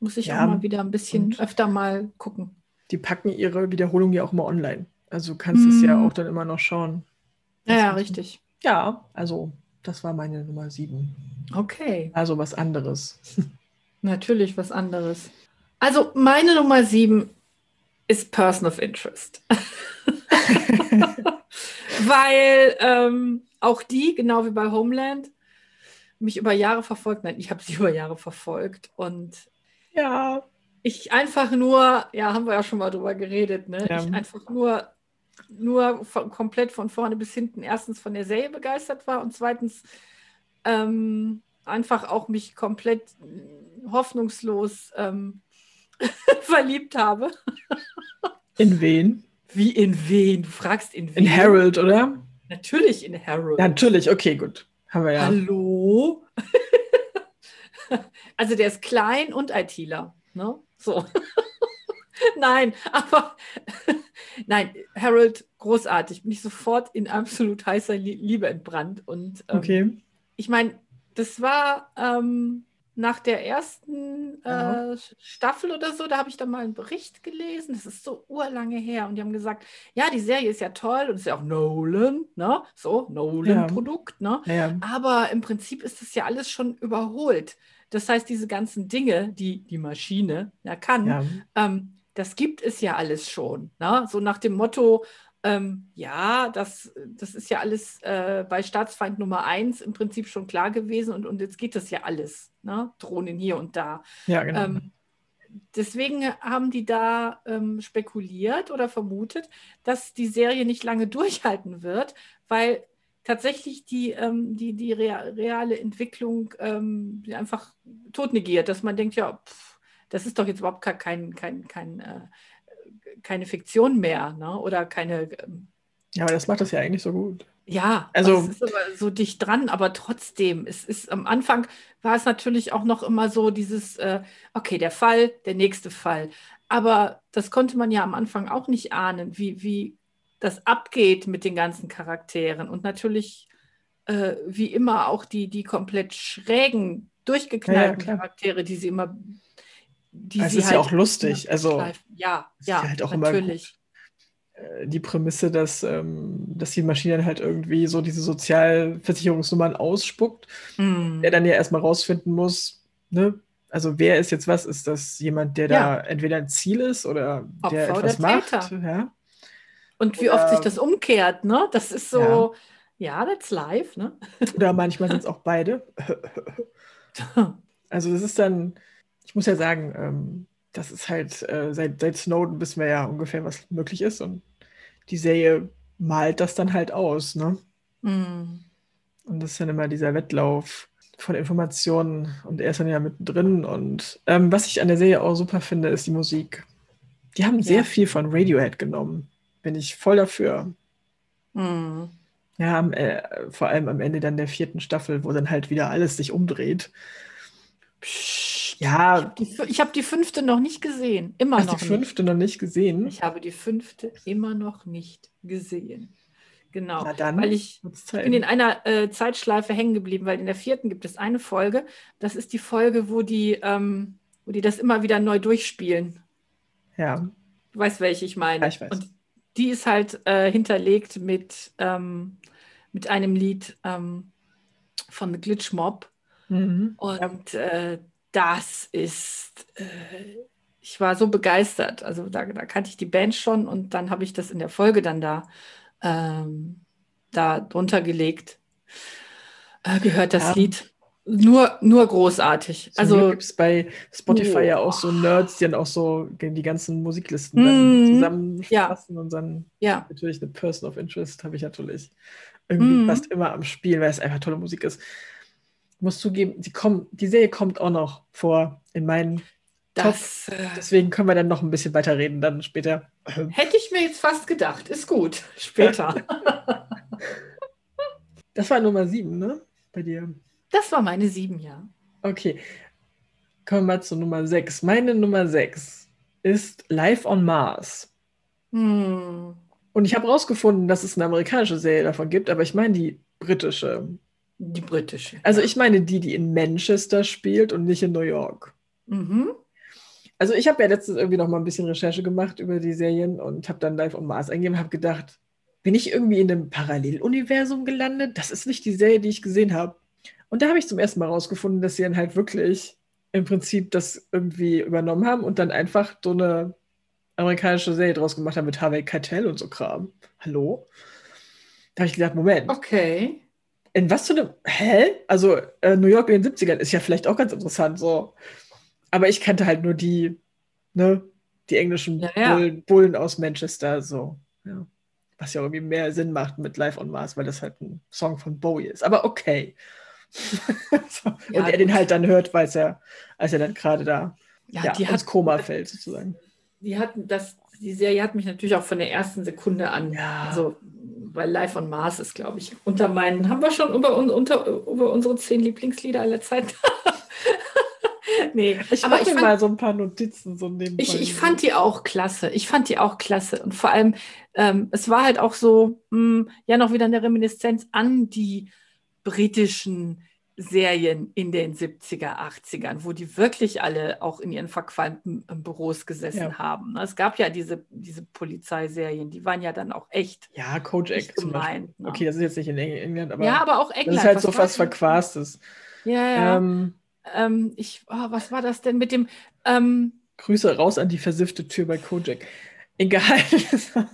muss ich Ja, auch mal wieder ein bisschen öfter mal gucken. Die packen ihre Wiederholung ja auch immer online. Also du kannst es ja Mhm. auch dann immer noch schauen. Ja, ja, richtig. Ja, also das war meine Nummer sieben. Okay. Also was anderes. Natürlich was anderes. Also meine Nummer sieben ist Person of Interest. Weil ähm, auch die, genau wie bei Homeland, mich über Jahre verfolgt. Nein, ich habe sie über Jahre verfolgt. Und Ja. ich einfach nur, ja, haben wir ja schon mal drüber geredet, ne? Ja. Ich einfach nur, nur von, komplett von vorne bis hinten erstens von der Serie begeistert war und zweitens ähm, einfach auch mich komplett äh, hoffnungslos ähm, verliebt habe. In wen? Wie in wen? Du fragst in wen? In Harold, oder? Natürlich in Harold. Natürlich, okay, gut. Haben wir ja. Hallo? also der ist klein und ITler. Ne? So. nein, aber nein, Harold, großartig. Bin ich sofort in absolut heißer Lie- Liebe entbrannt. Und ähm, Okay. ich meine, das war ähm, nach der ersten Ja. äh, Staffel oder so, da habe ich dann mal einen Bericht gelesen. Das ist so urlange her. Und die haben gesagt, ja, die Serie ist ja toll und ist ja auch Nolan, ne? So, Nolan-Produkt, ne? Ja, Aber im Prinzip ist das ja alles schon überholt. Das heißt, diese ganzen Dinge, die die Maschine ja kann, ja. ähm, das gibt es ja alles schon. Ne? So nach dem Motto, ähm, ja, das, das ist ja alles äh, bei Staatsfeind Nummer eins im Prinzip schon klar gewesen und, und jetzt geht das ja alles. Ne? Drohnen hier und da. ja genau. Ähm, deswegen haben die da ähm, spekuliert oder vermutet, dass die Serie nicht lange durchhalten wird, weil tatsächlich die, ähm, die, die rea- reale Entwicklung ähm, einfach totnegiert, dass man denkt, ja, pff, das ist doch jetzt überhaupt kein, kein, kein, äh, keine Fiktion mehr ne? oder keine, ähm, ja, aber das macht das ja eigentlich so gut. ja, Also- also es ist aber so dicht dran, aber trotzdem, es ist am Anfang war es natürlich auch noch immer so dieses, äh, okay, der Fall, der nächste Fall. Aber das konnte man ja am Anfang auch nicht ahnen, wie, wie das abgeht mit den ganzen Charakteren. Und natürlich, äh, wie immer, auch die, die komplett schrägen, durchgeknallten klar. Charaktere, die sie immer, die Es sie ist ja halt auch lustig, also- ja, ja, ja halt auch immer natürlich. Äh, Die Prämisse, dass, ähm, dass die Maschine dann halt irgendwie so diese Sozialversicherungsnummern ausspuckt, Mm. der dann ja erstmal rausfinden muss, ne? Also wer ist jetzt was? Ist das jemand, der Ja. da entweder ein Ziel ist oder der Opfer etwas oder macht? Ja? Und wie oft sich Oder- das umkehrt, ne? Das ist so, ja, that's life, ne? Oder manchmal sind es auch beide. Also das ist dann, ich muss ja sagen, ähm, das ist halt, äh, seit, seit Snowden wissen wir ja ungefähr, was möglich ist. Und die Serie malt das dann halt aus, ne? Mm. Und das ist dann immer dieser Wettlauf von Informationen und er ist dann ja mittendrin. Und ähm, was ich an der Serie auch super finde, ist die Musik. Die haben sehr Ja. viel von Radiohead genommen. Bin ich voll dafür. Mm. Ja, am, äh, vor allem am Ende dann der vierten Staffel, wo dann halt wieder alles sich umdreht. Psst. Ja, Die Ich habe die fünfte noch nicht gesehen. Immer hast noch die fünfte noch nicht gesehen? nicht. Ich habe die fünfte immer noch nicht gesehen. Genau. Na dann Weil ich, ich bin in einer äh, Zeitschleife hängen geblieben, weil in der vierten gibt es eine Folge. Das ist die Folge, wo die, ähm, wo die das immer wieder neu durchspielen. Ja, Du weißt, welche ich meine. Ja, ich weiß. Und die ist halt äh, hinterlegt mit, ähm, mit einem Lied ähm, von The Glitch Mob. mhm. Und äh, das ist, äh, ich war so begeistert. Also da, da kannte ich die Band schon und dann habe ich das in der Folge dann da, ähm, da drunter gelegt. Äh, gehört das Ja. Lied. Nur, nur großartig. Glück Also gibt es bei Spotify ja auch so Nerds, die dann auch so die ganzen Musiklisten dann Mhm. zusammenfassen und dann ja, natürlich eine Person of Interest habe ich natürlich irgendwie Mhm. fast immer am Spiel, weil es einfach tolle Musik ist. Ich muss zugeben, die, kommen, die Serie kommt auch noch vor in meinen. das äh, Deswegen können wir dann noch ein bisschen weiter reden, dann später. hätte ich mir jetzt fast gedacht. Ist gut. Später. Das war Nummer sieben, ne? Bei dir. das war meine sieben, ja. Okay. Kommen wir mal zu Nummer sechs. Meine Nummer sechs ist Live on Mars. Hm. Und ich habe rausgefunden, dass es eine amerikanische Serie davon gibt, aber ich meine die britische. Die britische. Also ich meine die, die in Manchester spielt und nicht in New York. Mhm. Also ich habe ja letztens irgendwie noch mal ein bisschen Recherche gemacht über die Serien und habe dann Live on Mars eingegeben und habe gedacht, bin ich irgendwie in einem Paralleluniversum gelandet? Das ist nicht die Serie, die ich gesehen habe. Und da habe ich zum ersten Mal rausgefunden, dass sie dann halt wirklich im Prinzip das irgendwie übernommen haben und dann einfach so eine amerikanische Serie draus gemacht haben mit Harvey Keitel und so Kram. Hallo? Da habe ich gedacht, Moment, Okay. In was für einem, hä? Also äh, New York in den 70ern ist ja vielleicht auch ganz interessant so. Aber ich kannte halt nur die, ne, die englischen Ja, ja. Bullen, Bullen aus Manchester, so. Ja. Was ja irgendwie mehr Sinn macht mit Live on Mars, weil das halt ein Song von Bowie ist. Aber okay. so. Und er den halt dann hört, weil er, als er dann gerade da Ja, die, ins hat, Koma fällt, sozusagen. die hatten das, die Serie hat mich natürlich auch von der ersten Sekunde an. Ja. Also, weil Live on Mars ist, glaube ich, unter meinen, haben wir schon über, un- unter, über unsere zehn Lieblingslieder aller Zeiten. nee, Ich aber mache ich mir fand, mal so ein paar Notizen so nebenbei. ich, ich fand die auch klasse. Ich fand die auch klasse. Und vor allem, ähm, es war halt auch so, mh, ja, noch wieder eine Reminiszenz an die britischen Serien in den 70er, 80ern, wo die wirklich alle auch in ihren verqualmten äh, Büros gesessen Ja. haben. Es gab ja diese, diese Polizeiserien, die waren ja dann auch echt Ja, Kojak nicht zum Beispiel. Ne? Okay, das ist jetzt nicht in Eng- England, aber, ja, aber auch das England. ist halt so war was Verquastes. Ja, ja. Ähm, Ähm, ich, oh, was war das denn mit dem? Ähm, Grüße raus an die versiffte Tür bei Kojak. Egal.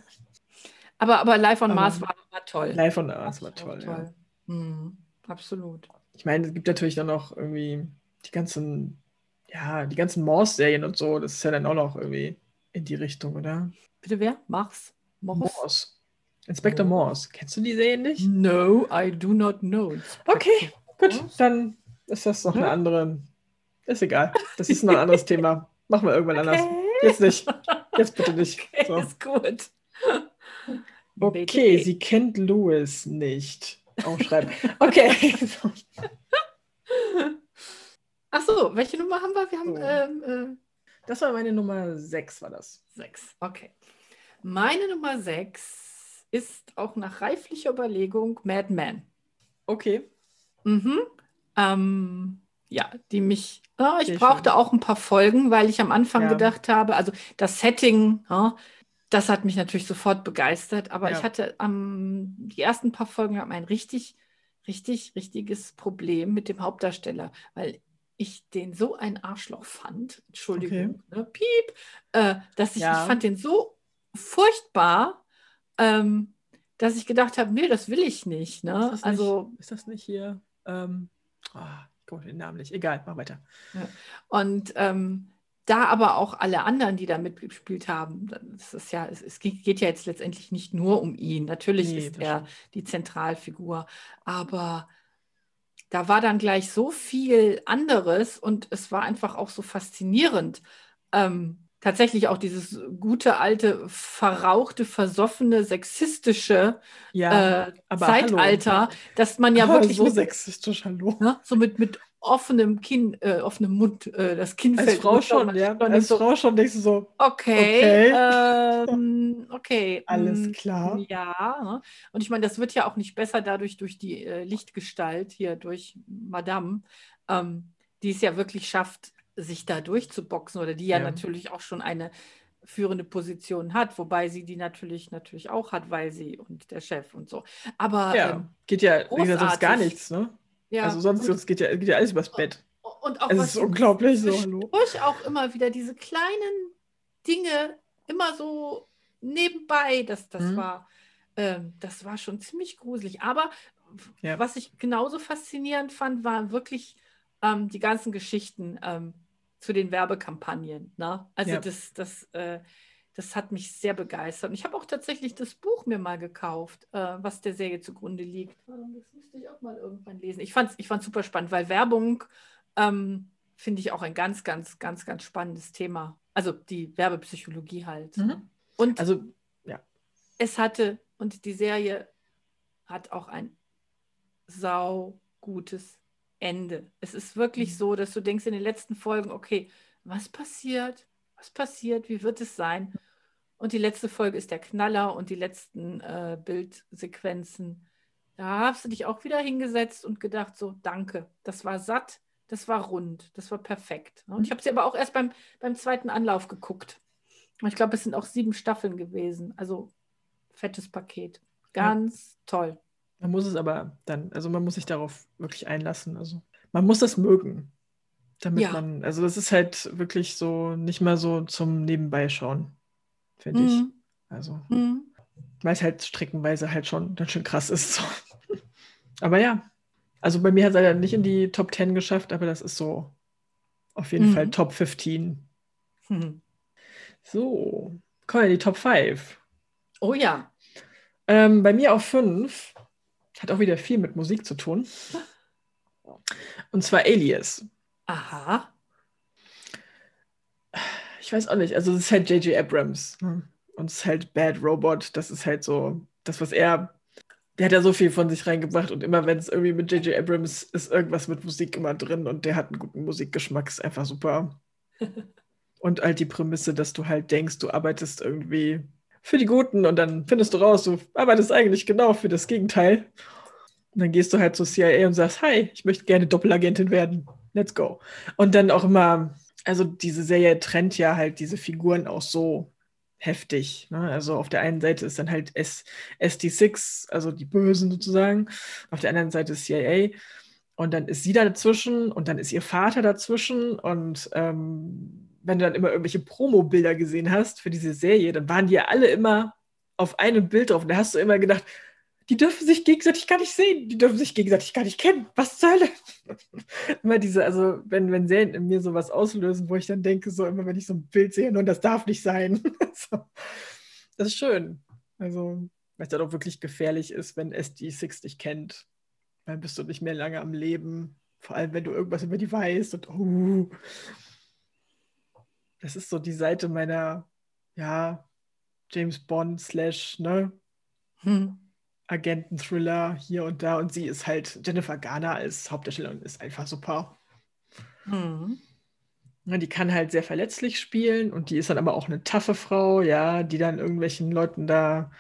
aber, aber Live on Mars war, war toll. Live on Earth war Auch toll. Ja. Mhm, absolut. Ich meine, es gibt natürlich dann noch irgendwie die ganzen, ja, die ganzen Morse-Serien und so. Das ist ja dann auch noch irgendwie in die Richtung, oder? Bitte wer? Mars? Morse? Morse. Inspector Morse. Morse. Kennst du die Serien nicht? No, I do not know. Okay, gut. Dann ist das noch eine Ja. andere. Ist egal. Das ist noch ein anderes Thema. Machen wir irgendwann anders. Okay. Jetzt nicht. Jetzt bitte nicht. Okay, So. ist gut. Okay, sie kennt Louis nicht. Aufschreiben. Okay. Ach so, welche Nummer haben wir? Wir haben So. ähm, Das war meine Nummer 6, war das. äh, sechs. Okay. Meine Nummer sechs ist auch nach reiflicher Überlegung Mad Men. Okay. Mhm. Ähm, ja, die mich. Ah, ich Sehr brauchte schön. auch ein paar Folgen, weil ich am Anfang Ja. gedacht habe, also das Setting, ja, das hat mich natürlich sofort begeistert, aber Ja. ich hatte am die ersten paar Folgen haben ein richtig, richtig, richtiges Problem mit dem Hauptdarsteller, weil ich den so ein Arschloch fand, Entschuldigung, ne, piep, äh, dass ich, Ja. ich fand den so furchtbar, ähm, dass ich gedacht habe, nee, das will ich nicht. Ist Ne? das Also nicht, ist das nicht hier? Ähm, ah, ich komme den Namen nicht. Egal, mach weiter. Und ähm, da aber auch alle anderen, die da mitgespielt haben, das ist ja, es, es geht ja jetzt letztendlich nicht nur um ihn. Natürlich Nee, ist er die Zentralfigur, aber da war dann gleich so viel anderes und es war einfach auch so faszinierend. Ähm, tatsächlich auch dieses gute, alte, verrauchte, versoffene, sexistische Ja, äh, aber Zeitalter, dass man ja wirklich so mit, sexistisch, hallo. ne, so mit, mit offenem Kinn, äh, offenem Mund, äh, das Kinn Als fällt Frau schon, man ja. Als so, Frau schon denkst du so, okay, ähm, okay, alles mm, klar. ja. Ne? Und ich meine, das wird ja auch nicht besser dadurch durch die äh, Lichtgestalt hier durch Madame, ähm, die es ja wirklich schafft, sich da durchzuboxen oder die ja, Ja. natürlich auch schon eine führende Position hat, wobei sie die natürlich natürlich auch hat, weil sie und der Chef und so. Aber Ja, ähm, geht ja, wie gesagt, sonst gar nichts, ne? Ja, Also sonst, und, geht, ja, geht ja alles übers Bett. und auch Es was ist unglaublich so, hallo. auch immer wieder diese kleinen Dinge immer so nebenbei, das, das Mhm. war ähm, das war schon ziemlich gruselig. Aber Ja. was ich genauso faszinierend fand, waren wirklich ähm, die ganzen Geschichten ähm, zu den Werbekampagnen. Ne? Also Ja. das, das, äh, das hat mich sehr begeistert. Und ich habe auch tatsächlich das Buch mir mal gekauft, äh, was der Serie zugrunde liegt. Das müsste ich auch mal irgendwann lesen. Ich fand es ich fand's super spannend, weil Werbung ähm, finde ich auch ein ganz, ganz, ganz, ganz spannendes Thema. Also die Werbepsychologie halt. Mhm. Und Also, es hatte, und die Serie hat auch ein sau gutes Ende. Es ist wirklich Mhm. so, dass du denkst in den letzten Folgen, okay, was passiert? Was passiert? Wie wird es sein? Und die letzte Folge ist der Knaller und die letzten äh, Bildsequenzen. Da hast du dich auch wieder hingesetzt und gedacht, so, danke, das war satt, das war rund, das war perfekt. Und ich habe sie aber auch erst beim, beim zweiten Anlauf geguckt. Und Ich glaube, es sind auch sieben Staffeln gewesen. Also fettes Paket. Ganz toll. man muss es aber dann, also man muss sich darauf wirklich einlassen. Also man muss das mögen. Damit Ja. man, also das ist halt wirklich so nicht mal so zum Nebenbeischauen, finde ich. Mhm. Also, Mhm. weil es halt streckenweise halt schon ganz schön krass ist. So. Aber ja, also bei mir hat es leider nicht in die Top 10 geschafft, aber das ist so auf jeden Mhm. Fall Top 15. Mhm. So, kommen wir in die Top 5. Oh ja. Ähm, bei mir auf 5 hat auch wieder viel mit Musik zu tun. Und zwar Alias. Aha. Ich weiß auch nicht, also es ist halt J.J. Abrams. Ne? Und es ist halt Bad Robot. Das ist halt so, das, was er. Der hat ja so viel von sich reingebracht und immer wenn es irgendwie mit J.J. Abrams ist, irgendwas mit Musik immer drin und der hat einen guten Musikgeschmack, ist einfach super. und halt die Prämisse, dass du halt denkst, du arbeitest irgendwie für die Guten und dann findest du raus, du arbeitest eigentlich genau für das Gegenteil. Und dann gehst du halt zur CIA und sagst, hi, ich möchte gerne Doppelagentin werden. Let's go. Und dann auch immer, also diese Serie trennt ja halt diese Figuren auch so heftig. Ne? Also auf der einen Seite ist dann halt S SD6, also die Bösen sozusagen. Auf der anderen Seite ist CIA. Und dann ist sie da dazwischen und dann ist ihr Vater dazwischen. Und ähm, wenn du dann immer irgendwelche Promo-Bilder gesehen hast für diese Serie, dann waren die ja alle immer auf einem Bild drauf. Und da hast du immer gedacht, die dürfen sich gegenseitig gar nicht sehen, die dürfen sich gegenseitig gar nicht kennen. Was zur Hölle? immer diese, also wenn, wenn Serien in mir sowas auslösen, wo ich dann denke, so immer wenn ich so ein Bild sehe, und das darf nicht sein. so. Das ist schön. Also, weil es dann auch wirklich gefährlich ist, wenn SD6 dich kennt. Dann bist du nicht mehr lange am Leben. Vor allem, wenn du irgendwas über die weißt und uh, das ist so die Seite meiner, ja, James Bond slash, ne? Hm. Agenten-Thriller hier und da. Und sie ist halt, Jennifer Garner als Hauptdarstellerin ist einfach super. Mhm. Die kann halt sehr verletzlich spielen und die ist dann aber auch eine taffe Frau, ja, die dann irgendwelchen Leuten da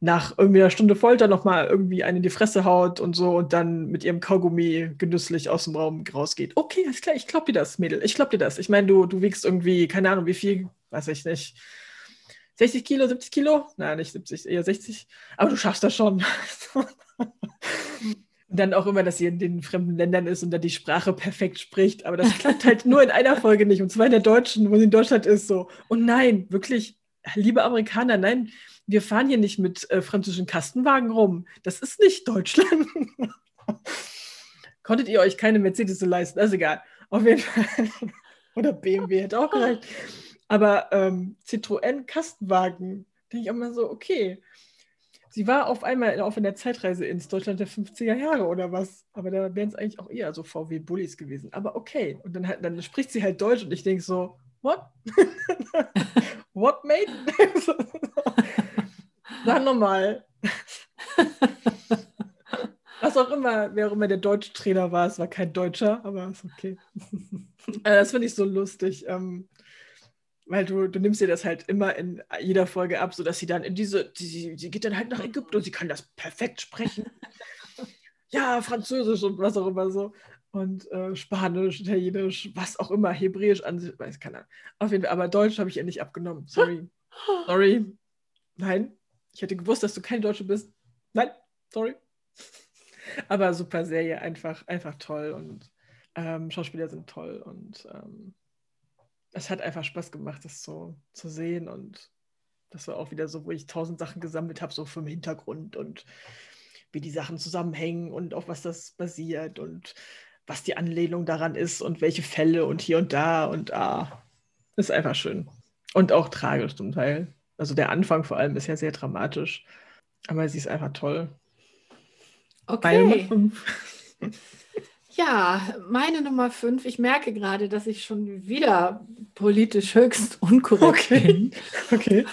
nach irgendwie einer Stunde Folter nochmal irgendwie einen in die Fresse haut und so und dann mit ihrem Kaugummi genüsslich aus dem Raum rausgeht. Okay, alles klar, ich glaub dir das, Mädel. Ich glaub dir das. Ich meine, du, du wiegst irgendwie, keine Ahnung, wie viel, weiß ich nicht, 60 Kilo, 70 Kilo? Nein, nicht 70, eher 60. Aber du schaffst das schon. und dann auch immer, dass sie in den fremden Ländern ist und dann die Sprache perfekt spricht. Aber das klappt halt nur in einer Folge nicht. Und zwar in der deutschen, wo sie in Deutschland ist. So. Und nein, wirklich, liebe Amerikaner, nein, wir fahren hier nicht mit äh, französischen Kastenwagen rum. Das ist nicht Deutschland. Konntet ihr euch keine Mercedes so leisten? Das ist egal. Auf jeden Fall. Oder BMW hätte auch gereicht. Aber ähm, Citroën Kastenwagen, denke ich immer so, okay. Sie war auf einmal auf einer Zeitreise ins Deutschland der 50er Jahre oder was. Aber da wären es eigentlich auch eher so VW-Bullies gewesen. Aber okay. Und dann, dann spricht sie halt Deutsch und ich denke so, what? what, mate? Sag nochmal. Was auch immer, wer auch immer der deutsche Trainer war, es war kein Deutscher, aber ist okay. Äh, das finde ich so lustig. Ähm, weil du, du nimmst dir das halt immer in jeder Folge ab, sodass sie dann in diese, sie, sie geht dann halt nach Ägypten und sie kann das perfekt sprechen. ja, Französisch und was auch immer so. Und äh, Spanisch, Italienisch, was auch immer, Hebräisch an sich, weiß keiner. Auf jeden Fall, aber Deutsch habe ich ihr nicht abgenommen. Sorry. Sorry. Nein. Ich hätte gewusst, dass du kein Deutsche bist. Nein, sorry. aber super Serie, einfach, einfach toll und ähm, Schauspieler sind toll und ähm, es hat einfach Spaß gemacht, das so zu sehen. Und das war auch wieder so, wo ich tausend Sachen gesammelt habe, so vom Hintergrund und wie die Sachen zusammenhängen und auf was das basiert und was die Anlehnung daran ist und welche Fälle und hier und da und ah, ist einfach schön. Und auch tragisch zum Teil. Also der Anfang vor allem ist ja sehr dramatisch, aber sie ist einfach toll. Okay. Ja, meine Nummer fünf. Ich merke gerade, dass ich schon wieder politisch höchst unkorrekt okay. bin. Okay.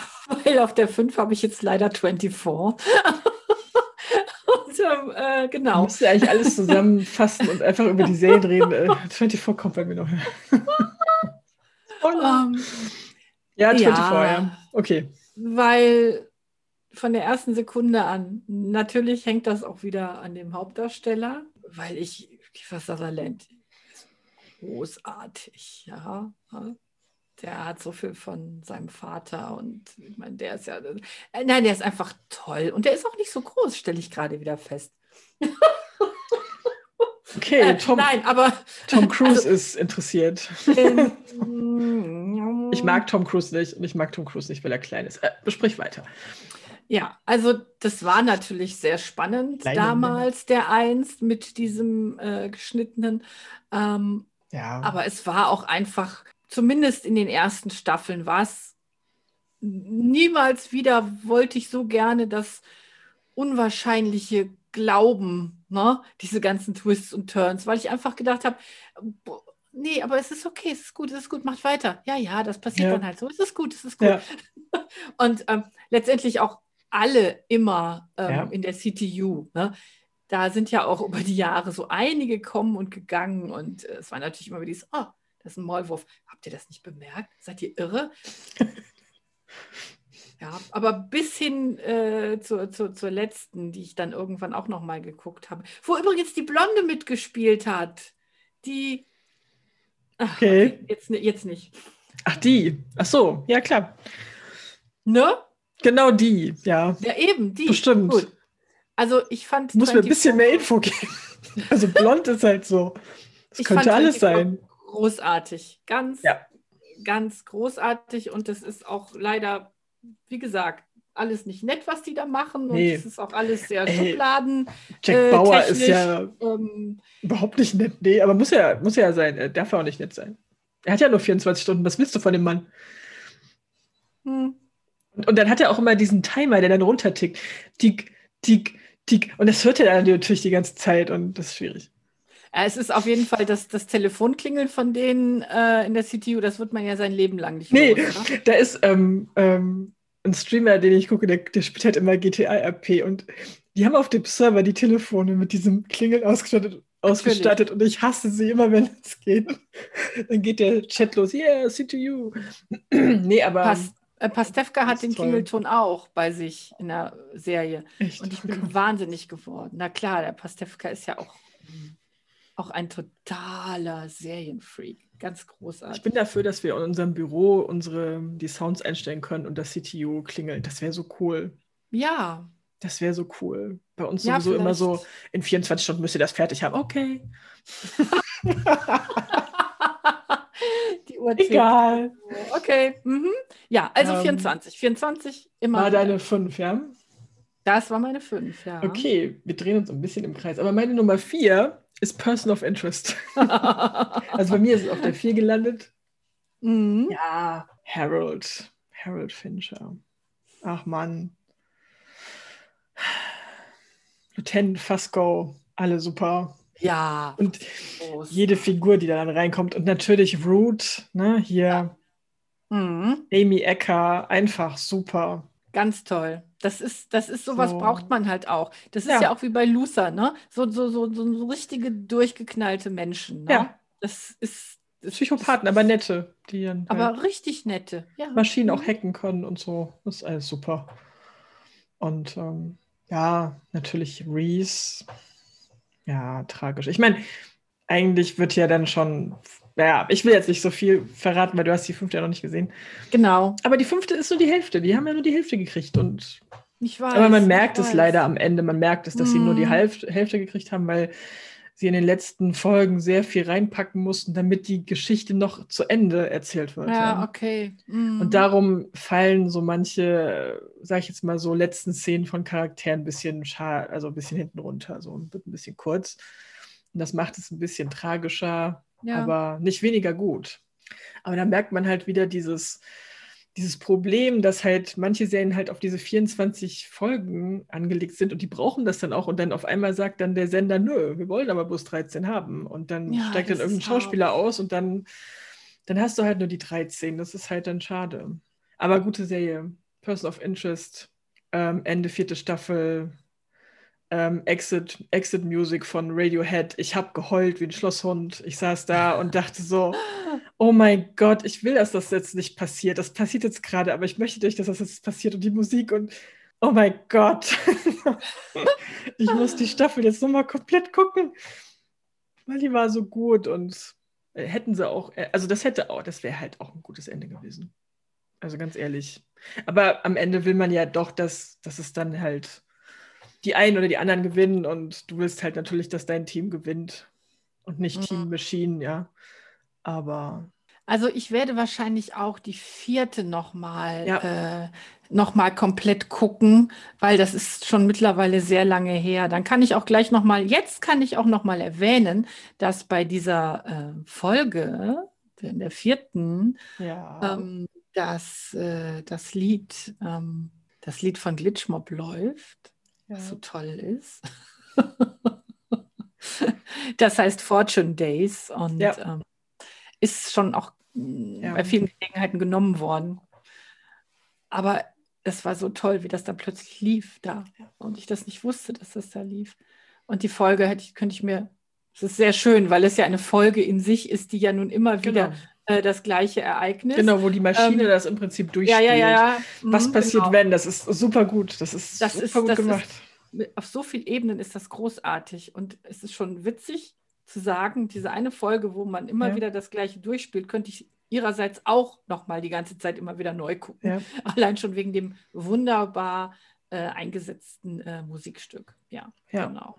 Weil auf der fünf habe ich jetzt leider 24. und, ähm, äh, genau. Du musst ja eigentlich alles zusammenfassen und einfach über die Serien reden. Äh, 24 kommt bei mir noch. um, ähm, ja, 24, ja, ja. Okay. Weil von der ersten Sekunde an, natürlich hängt das auch wieder an dem Hauptdarsteller, weil ich Kiefer Sutherland ist großartig, ja. Der hat so viel von seinem Vater und ich meine, der ist ja, äh, nein, der ist einfach toll und der ist auch nicht so groß, stelle ich gerade wieder fest. Okay, äh, Tom, nein, aber Tom Cruise also, ist interessiert. Ähm, ich mag Tom Cruise nicht und ich mag Tom Cruise nicht, weil er klein ist. Äh, besprich weiter. Ja, also das war natürlich sehr spannend Kleine damals, der Eins mit diesem äh, geschnittenen. Ähm, ja. Aber es war auch einfach, zumindest in den ersten Staffeln, war es niemals wieder, wollte ich so gerne das unwahrscheinliche Glauben, ne? diese ganzen Twists und Turns, weil ich einfach gedacht habe, nee, aber es ist okay, es ist gut, es ist gut, macht weiter. Ja, ja, das passiert ja. dann halt so, es ist gut, es ist gut. Ja. Und ähm, letztendlich auch alle immer ähm, ja. in der CTU. Ne? Da sind ja auch über die Jahre so einige gekommen und gegangen und äh, es war natürlich immer wieder dieses, oh, das ist ein Maulwurf. Habt ihr das nicht bemerkt? Seid ihr irre? Ja, aber bis hin äh, zur, zur, zur letzten, die ich dann irgendwann auch noch mal geguckt habe, wo übrigens die Blonde mitgespielt hat. Die. Ach, Okay. okay, Jetzt, jetzt nicht. Ach, die. Ach so, ja klar. Ne? Genau die, ja. Ja, eben, die. Bestimmt. Gut. Also ich fand. Du musst mir ein 24 bisschen mehr Info geben. Also blond ist halt so. Das Ich könnte fand alles 24 sein. Großartig. Ganz, Ja. ganz großartig. Und das ist auch leider, wie gesagt, alles nicht nett, was die da machen. Und Nee. es ist auch alles sehr Ey, Schubladen. Jack äh, Bauer ist ja Ähm, überhaupt nicht nett. Nee, aber muss ja, muss ja sein. Er darf ja auch nicht nett sein. Er hat ja nur 24 Stunden. Was willst du von dem Mann? hm. Und, und dann hat er auch immer diesen Timer, der dann runtertickt. Tick, tick, tick. Und das hört er dann natürlich die ganze Zeit und das ist schwierig. Ja, Es ist auf jeden Fall das, das Telefonklingeln von denen äh, in der CTU, das wird man ja sein Leben lang nicht Nee, los, da ist ähm, ähm, ein Streamer, den ich gucke, der, der spielt halt immer GTA RP und die haben auf dem Server die Telefone mit diesem Klingeln ausgestattet, ausgestattet und ich hasse sie immer, wenn es geht. Dann geht der Chat los, yeah, CTU. nee, aber Pas, äh, Pastewka hat den toll. Klingelton auch bei sich in der Serie. echt. Und ich bin wahnsinnig geworden. Na klar, der Pastewka ist ja auch, auch ein totaler Serienfreak. Ganz Ich großartig. bin dafür, dass wir in unserem Büro unsere, die Sounds einstellen können und das CTU klingelt. Das wäre so cool. ja. Das wäre so cool. Bei uns Ja, sowieso immer so, vielleicht. in 24 Stunden müsst ihr das fertig haben. Okay. Uhr. Egal. Okay. Mhm. Ja, also Ähm, 24. 24 immer. War wieder. deine 5, ja? Das war meine 5, ja. Okay, wir drehen uns ein bisschen im Kreis. Aber meine Nummer 4 ist Person of Interest. Also bei mir ist es auf der 4 gelandet. mhm. Ja, Harold. Harold Fincher. Ach Mann. Lieutenant Fasco, alle super. Ja. Und groß. jede Figur, die da dann reinkommt. Und natürlich Root, ne? Hier Mhm. Amy Ecker, einfach super. Ganz toll. Das ist, das ist sowas So. braucht man halt auch. Das ist Ja. ja, auch wie bei Luther, ne? So, so, so, so, richtige durchgeknallte Menschen. Ne? Ja. Das ist. Das, Psychopathen, das, aber nette, die dann halt Aber richtig nette. Ja. Maschinen auch Mhm. hacken können und so. Das ist alles super. Und ähm, ja, natürlich Reese. Ja, tragisch. Ich meine, eigentlich wird ja dann schon. Ja, ich will jetzt nicht so viel verraten, weil du hast die fünfte ja noch nicht gesehen. Genau. Aber die fünfte ist nur die Hälfte. Die haben ja nur die Hälfte gekriegt. Und, Ich weiß. aber man merkt es weiß. leider am Ende. Man merkt es, dass sie nur die Mhm. Hälfte, Hälfte gekriegt haben, weil sie in den letzten Folgen sehr viel reinpacken mussten, damit die Geschichte noch zu Ende erzählt wird. Ja, okay. Mhm. Und darum fallen so manche, sag ich jetzt mal so, letzten Szenen von Charakteren ein bisschen scha also ein bisschen hinten runter, so ein bisschen kurz. Und das macht es ein bisschen tragischer, ja. aber nicht weniger gut. Aber da merkt man halt wieder dieses, dieses Problem, dass halt manche Serien halt auf diese 24 Folgen angelegt sind und die brauchen das dann auch und dann auf einmal sagt dann der Sender, nö, wir wollen aber bloß 13 haben und dann Ja, steigt dann irgendein Schauspieler aus und dann, dann hast du halt nur die 13. Das ist halt dann schade. Aber gute Serie. Person of Interest, ähm, Ende vierte Staffel, ähm, Exit, Exit Music von Radiohead. Ich habe geheult wie ein Schlosshund. Ich saß da und dachte so, oh mein Gott, ich will, dass das jetzt nicht passiert. Das passiert jetzt gerade, aber ich möchte nicht, dass das jetzt passiert. Und die Musik und oh mein Gott. ich muss die Staffel jetzt nochmal komplett gucken, weil die war so gut und äh, hätten sie auch, äh, also das hätte auch, das wäre halt auch ein gutes Ende gewesen. Also ganz ehrlich. Aber am Ende will man ja doch, dass, dass es dann halt die einen oder die anderen gewinnen und du willst halt natürlich, dass dein Team gewinnt und nicht Mhm. Team Machine, ja. Aber Also ich werde wahrscheinlich auch die vierte nochmal Ja. äh, noch mal komplett gucken, weil das ist schon mittlerweile sehr lange her. Dann kann ich auch gleich nochmal, jetzt kann ich auch nochmal erwähnen, dass bei dieser äh, Folge, in der vierten, ja. ähm, das, äh, das Lied, ähm, das Lied von Glitchmob läuft, ja. so toll ist. Das heißt Fortune Days und Ja. ähm, ist schon auch mh, Ja. bei vielen Gelegenheiten genommen worden. Aber es war so toll, wie das dann plötzlich lief da. Und ich das nicht wusste, dass das da lief. Und die Folge hätte ich, könnte ich mir, es ist sehr schön, weil es ja eine Folge in sich ist, die ja nun immer wieder Genau. Äh, das gleiche Ereignis. Genau, wo die Maschine Ähm, das im Prinzip durchspielt. ja, ja. ja. Was Mhm, passiert, genau. wenn? Das ist super gut. Das ist Das super ist- gut das ist- gemacht. Mit- Auf so vielen Ebenen ist das großartig. Und es ist schon witzig zu sagen, diese eine Folge, wo man immer Ja. wieder das gleiche durchspielt, könnte ich ihrerseits auch nochmal die ganze Zeit immer wieder neu gucken. Ja. Allein schon wegen dem wunderbar äh, eingesetzten äh, Musikstück. Ja, Ja. genau.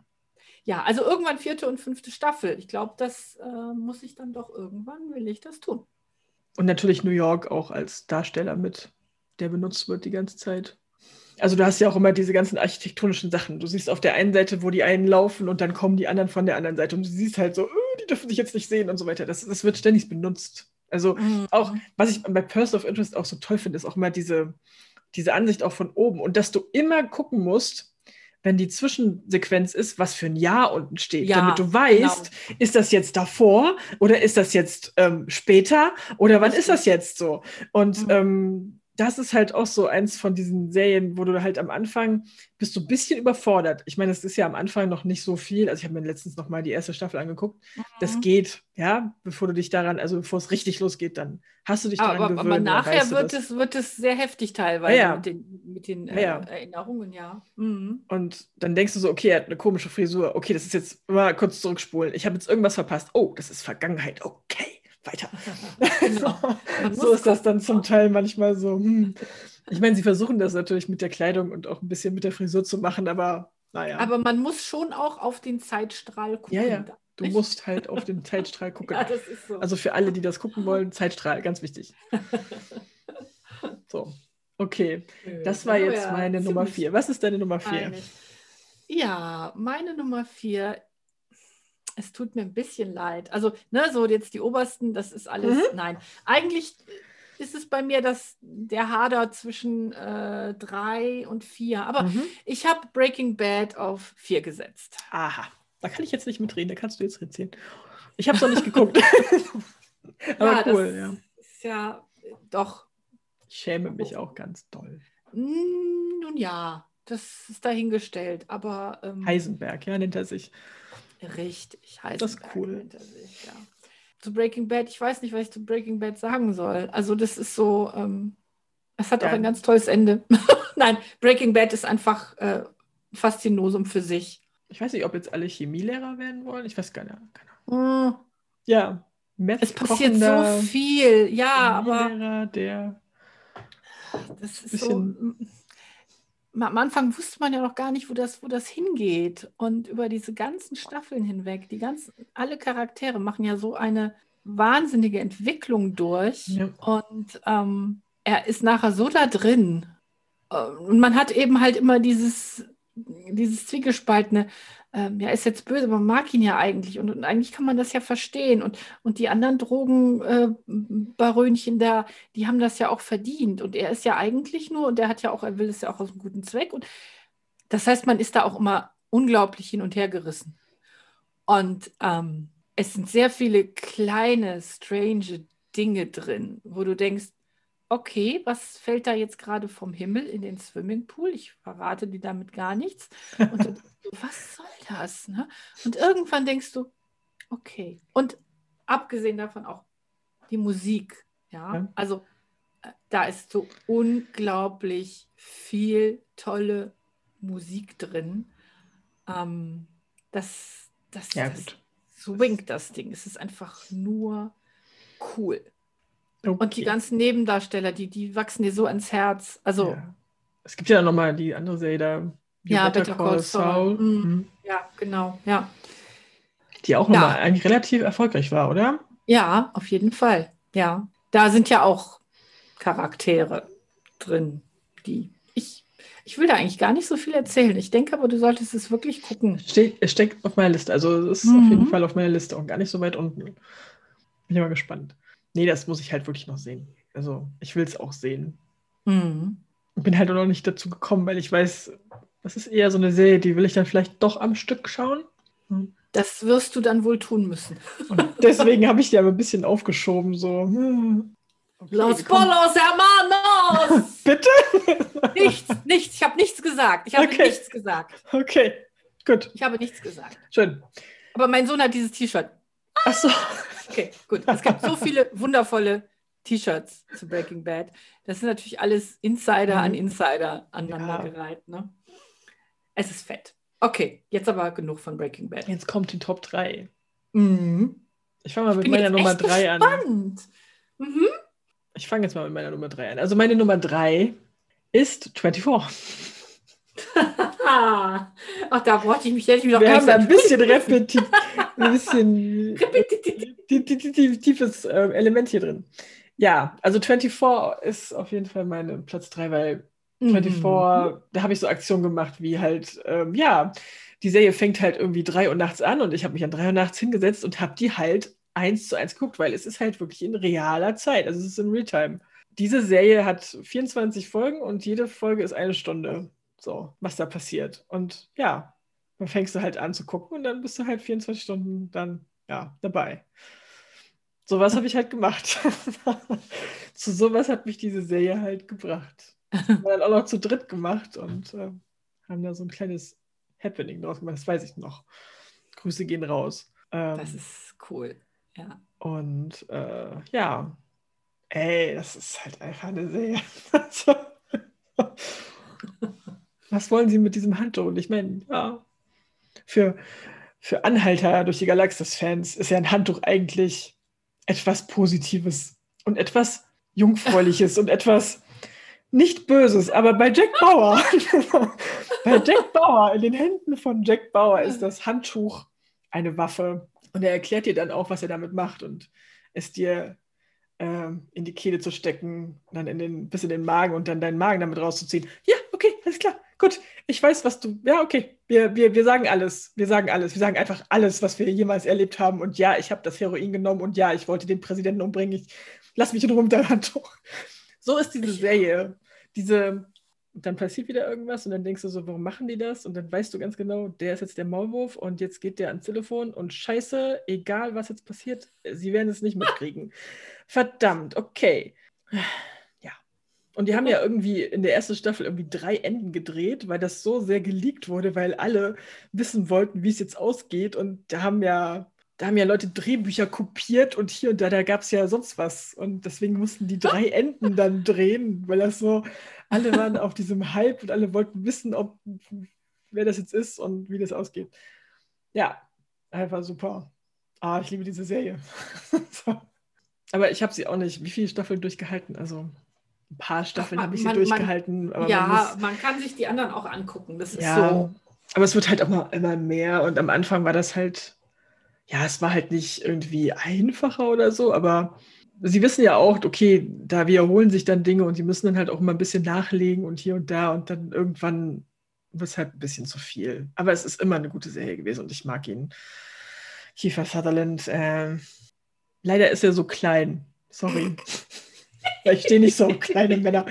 Ja, also irgendwann vierte und fünfte Staffel. Ich glaube, das äh, muss ich dann doch irgendwann, will ich das tun. Und natürlich New York auch als Darsteller mit, der benutzt wird die ganze Zeit. Also du hast ja auch immer diese ganzen architektonischen Sachen. Du siehst auf der einen Seite, wo die einen laufen und dann kommen die anderen von der anderen Seite und du siehst halt so, "Äh, die dürfen sich jetzt nicht sehen und so weiter. Das, das wird ständig benutzt. Also Mhm. auch, was ich bei Person of Interest auch so toll finde, ist auch immer diese, diese Ansicht auch von oben und dass du immer gucken musst, wenn die Zwischensequenz ist, was für ein Jahr unten steht, Ja, damit du weißt, genau. ist das jetzt davor oder ist das jetzt ähm, später oder wann ist das jetzt so? Und Mhm. ähm, das ist halt auch so eins von diesen Serien, wo du halt am Anfang bist du ein bisschen überfordert. Ich meine, es ist ja am Anfang noch nicht so viel. Also ich habe mir letztens noch mal die erste Staffel angeguckt. Das Mhm. geht, ja, bevor du dich daran, also bevor es richtig losgeht, dann hast du dich daran Aber, gewöhnt. aber nachher weißt du wird das. es, wird es sehr heftig teilweise Ja, ja. mit den, mit den äh, ja. Erinnerungen, ja. Mhm. Und dann denkst du so, okay, er hat eine komische Frisur. Okay, das ist jetzt mal kurz zurückspulen. Ich habe jetzt irgendwas verpasst. Oh, das ist Vergangenheit. Okay, weiter. Genau. So ist das dann zum Teil manchmal so. Hm. Ich meine, sie versuchen das natürlich mit der Kleidung und auch ein bisschen mit der Frisur zu machen, aber naja. Aber man muss schon auch auf den Zeitstrahl gucken. Ja, ja. du nicht? musst halt auf den Zeitstrahl gucken. Ja, das ist so. Also für alle, die das gucken wollen, Zeitstrahl, ganz wichtig. So, okay. Das war jetzt meine Nummer vier. Was ist deine Nummer vier? Ja, meine Nummer vier. Es tut mir ein bisschen leid. Also, ne, so jetzt die obersten, das ist alles. Mhm. Nein, eigentlich ist es bei mir das, der Hader zwischen äh, drei und vier. Aber Mhm. ich habe Breaking Bad auf vier gesetzt. Aha, da kann ich jetzt nicht mitreden, da kannst du jetzt erzählen. Ich habe es noch nicht geguckt. aber Ja, cool, ja. Ist ja doch. Ich schäme mich auch ganz doll. mm, Nun ja, das ist dahingestellt. Aber ähm, Heisenberg, ja, nennt er sich. Richtig, Heisenberg Das ist cool. nennt er sich, ja. Zu Breaking Bad, ich weiß nicht, was ich zu Breaking Bad sagen soll. Also das ist so, ähm, es hat auch Ja. ein ganz tolles Ende. Nein, Breaking Bad ist einfach äh, Faszinosum für sich. Ich weiß nicht, ob jetzt alle Chemielehrer werden wollen. Ich weiß gar nicht. Keine Ahnung. Mm, Ja, Meth Es passiert so viel, ja, aber der das ist so. Am Anfang wusste man ja noch gar nicht, wo das, wo das hingeht. Und über diese ganzen Staffeln hinweg, die ganzen, alle Charaktere machen ja so eine wahnsinnige Entwicklung durch. Ja. Und ähm, er ist nachher so da drin. Äh, Und man hat eben halt immer dieses, dieses Zwiegespaltene, ähm, ja, ist jetzt böse, aber man mag ihn ja eigentlich. Und, und eigentlich kann man das ja verstehen. Und, und die anderen Drogenbarönchen da, die haben das ja auch verdient. Und er ist ja eigentlich nur, und er hat ja auch, er will es ja auch aus einem guten Zweck. Und das heißt, man ist da auch immer unglaublich hin und her gerissen. Und ähm, es sind sehr viele kleine, strange Dinge drin, wo du denkst, okay, was fällt da jetzt gerade vom Himmel in den Swimmingpool? Ich verrate dir damit gar nichts. Und du, was soll das? Ne? Und irgendwann denkst du, okay. Und abgesehen davon auch die Musik. Ja, Ja. also äh, da ist so unglaublich viel tolle Musik drin. Ähm, das, das, Ja, das swingt das Ding. Es ist einfach nur cool. Okay. Und die ganzen Nebendarsteller, die, die wachsen dir so ans Herz. Also, ja, Ja. Es gibt ja nochmal die andere Serie da. Ja, Better Call Saul. Mhm. Mhm. genau, ja. Die auch Ja. nochmal eigentlich relativ erfolgreich war, oder? Ja, auf jeden Fall. Ja. Da sind ja auch Charaktere drin, die ich. Ich will da eigentlich gar nicht so viel erzählen. Ich denke aber, du solltest es wirklich gucken. Es steckt auf meiner Liste. Also es ist Mhm. auf jeden Fall auf meiner Liste und gar nicht so weit unten. Bin ich mal gespannt. Nee, das muss ich halt wirklich noch sehen. Also ich will es auch sehen. Mhm. Ich bin halt auch noch nicht dazu gekommen, weil ich weiß, das ist eher so eine Serie, die will ich dann vielleicht doch am Stück schauen. Das wirst du dann wohl tun müssen. Und deswegen habe ich die aber ein bisschen aufgeschoben. So, hm. Okay, Los. Polos, hermanos! Bitte? nichts, nichts. Ich habe nichts gesagt. Ich habe Okay. nichts gesagt. Okay, gut, Ich habe nichts gesagt. schön. Aber mein Sohn hat dieses T-Shirt. Ach so. Okay, gut. Es gibt so viele wundervolle T-Shirts zu Breaking Bad. Das sind natürlich alles Insider an Mhm. Insider aneinandergereiht. Ne? Es ist fett. Okay, jetzt aber genug von Breaking Bad. Jetzt kommt die Top 3. Mhm. Ich fange mal mit meiner jetzt Nummer echt 3 an. Mhm. Ich fange jetzt mal mit meiner Nummer 3 an. Also meine Nummer 3 ist 24. Ach, da brauchte ich mich, mich doch Wir haben da ein bisschen repetitiv, ein bisschen Repetitiv. tiefes äh, Element hier drin. Ja, also 24 ist auf jeden Fall meine Platz 3, weil 24, Mhm. da habe ich so Aktionen gemacht, wie halt, ähm, ja, die Serie fängt halt irgendwie 3 Uhr nachts an und ich habe mich an 3 Uhr nachts hingesetzt und habe die halt eins zu eins geguckt, weil es ist halt wirklich in realer Zeit, also es ist in Realtime. Diese Serie hat 24 Folgen und jede Folge ist eine Stunde, so, was da passiert. Und ja, dann fängst du halt an zu gucken und dann bist du halt 24 Stunden dann, ja, dabei. Sowas habe ich halt gemacht. zu sowas hat mich diese Serie halt gebracht. Wir haben dann auch noch zu dritt gemacht und äh, haben da so ein kleines Happening draus gemacht. Das weiß ich noch. Grüße gehen raus. Ähm, Das ist cool. Ja. und äh, ja, ey, das ist halt einfach eine Serie. Was wollen Sie mit diesem Handtuch? Und ich meine, ja, für, für Anhalter durch die Galaxis-Fans ist ja ein Handtuch eigentlich etwas Positives und etwas Jungfräuliches und etwas nicht Böses. Aber bei Jack Bauer, bei Jack Bauer, in den Händen von Jack Bauer ist das Handtuch eine Waffe. Und er erklärt dir dann auch, was er damit macht und es dir ähm, in die Kehle zu stecken, dann in den, bis in den Magen und dann deinen Magen damit rauszuziehen. Ja, okay, alles klar, gut. Ich weiß, was du. Ja, okay. Wir, wir, wir sagen alles. Wir sagen alles. Wir sagen einfach alles, was wir jemals erlebt haben. Und ja, ich habe das Heroin genommen und ja, ich wollte den Präsidenten umbringen. Ich lass mich in Ruhe mit deinem Handtuch. So ist diese Serie. Diese. Und dann passiert wieder irgendwas und dann denkst du so, warum machen die das? Und dann weißt du ganz genau, der ist jetzt der Maulwurf und jetzt geht der ans Telefon und scheiße, egal was jetzt passiert, sie werden es nicht mitkriegen. Verdammt, okay. Und die haben ja irgendwie in der ersten Staffel irgendwie drei Enden gedreht, weil das so sehr geleakt wurde, weil alle wissen wollten, wie es jetzt ausgeht. Und da haben ja, da haben ja Leute Drehbücher kopiert und hier und da, da gab es ja sonst was. Und deswegen mussten die drei Enden dann drehen, weil das so, alle waren auf diesem Hype und alle wollten wissen, ob wer das jetzt ist und wie das ausgeht. Ja, einfach super. Ah, ich liebe diese Serie. so. Aber ich habe sie auch nicht, wie viele Staffeln durchgehalten? Also ein paar Staffeln man- habe ich sie man- man- durchgehalten. man ja, muss- man kann sich die anderen auch angucken. Das ist ja, so. aber es wird halt auch mal immer mehr und am Anfang war das halt, ja, es war halt nicht irgendwie einfacher oder so, aber sie wissen ja auch, okay, da wiederholen sich dann Dinge und sie müssen dann halt auch immer ein bisschen nachlegen und hier und da und dann irgendwann wird es halt ein bisschen zu viel. Aber es ist immer eine gute Serie gewesen und ich mag ihn. Kiefer Sutherland, ähm, leider ist er so klein. Sorry. Weil ich stehe nicht so auf kleine Männer.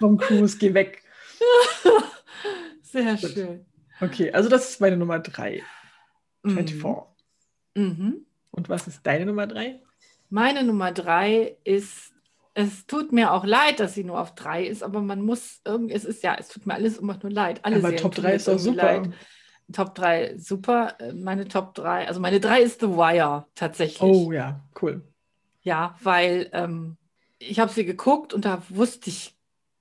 Tom Cruise, geh weg. Sehr Gut. schön. Okay, also das ist meine Nummer 3. 24. Mhm. Und was ist deine Nummer 3? Meine Nummer drei ist, es tut mir auch leid, dass sie nur auf drei ist, aber man muss irgendwie, es ist ja, es tut mir alles immer nur leid. Alle Aber Serien Top tun 3 mir ist doch irgendwie super. leid. Top 3, super. Äh, Meine Top 3, also meine 3 ist The Wire tatsächlich. Oh ja, cool. Ja, weil ähm, ich habe sie geguckt und da wusste ich,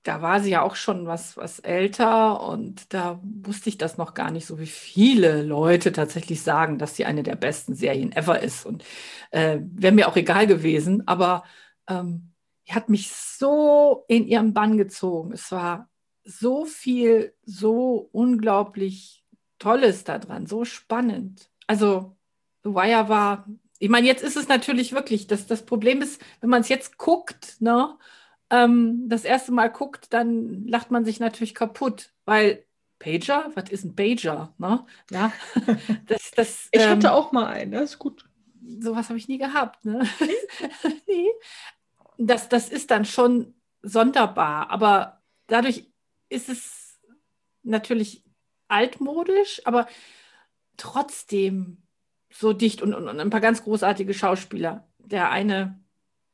da war sie ja auch schon was, was älter und da wusste ich das noch gar nicht so, wie viele Leute tatsächlich sagen, dass sie eine der besten Serien ever ist. Und äh, wäre mir auch egal gewesen, aber ähm, hat mich so in ihren Bann gezogen. Es war so viel, so unglaublich Tolles daran, so spannend. Also The Wire war ich meine, jetzt ist es natürlich wirklich, dass das Problem ist, wenn man es jetzt guckt, ne, ähm, das erste Mal guckt, dann lacht man sich natürlich kaputt, weil Pager, was ist ein Pager? Ne? Ja, das, das, Ich ähm, hatte auch mal einen, das ist gut. sowas habe ich nie gehabt. Ne? nee. das, das ist dann schon sonderbar, aber dadurch ist es natürlich altmodisch, aber trotzdem so dicht und, und, und ein paar ganz großartige Schauspieler. Der eine,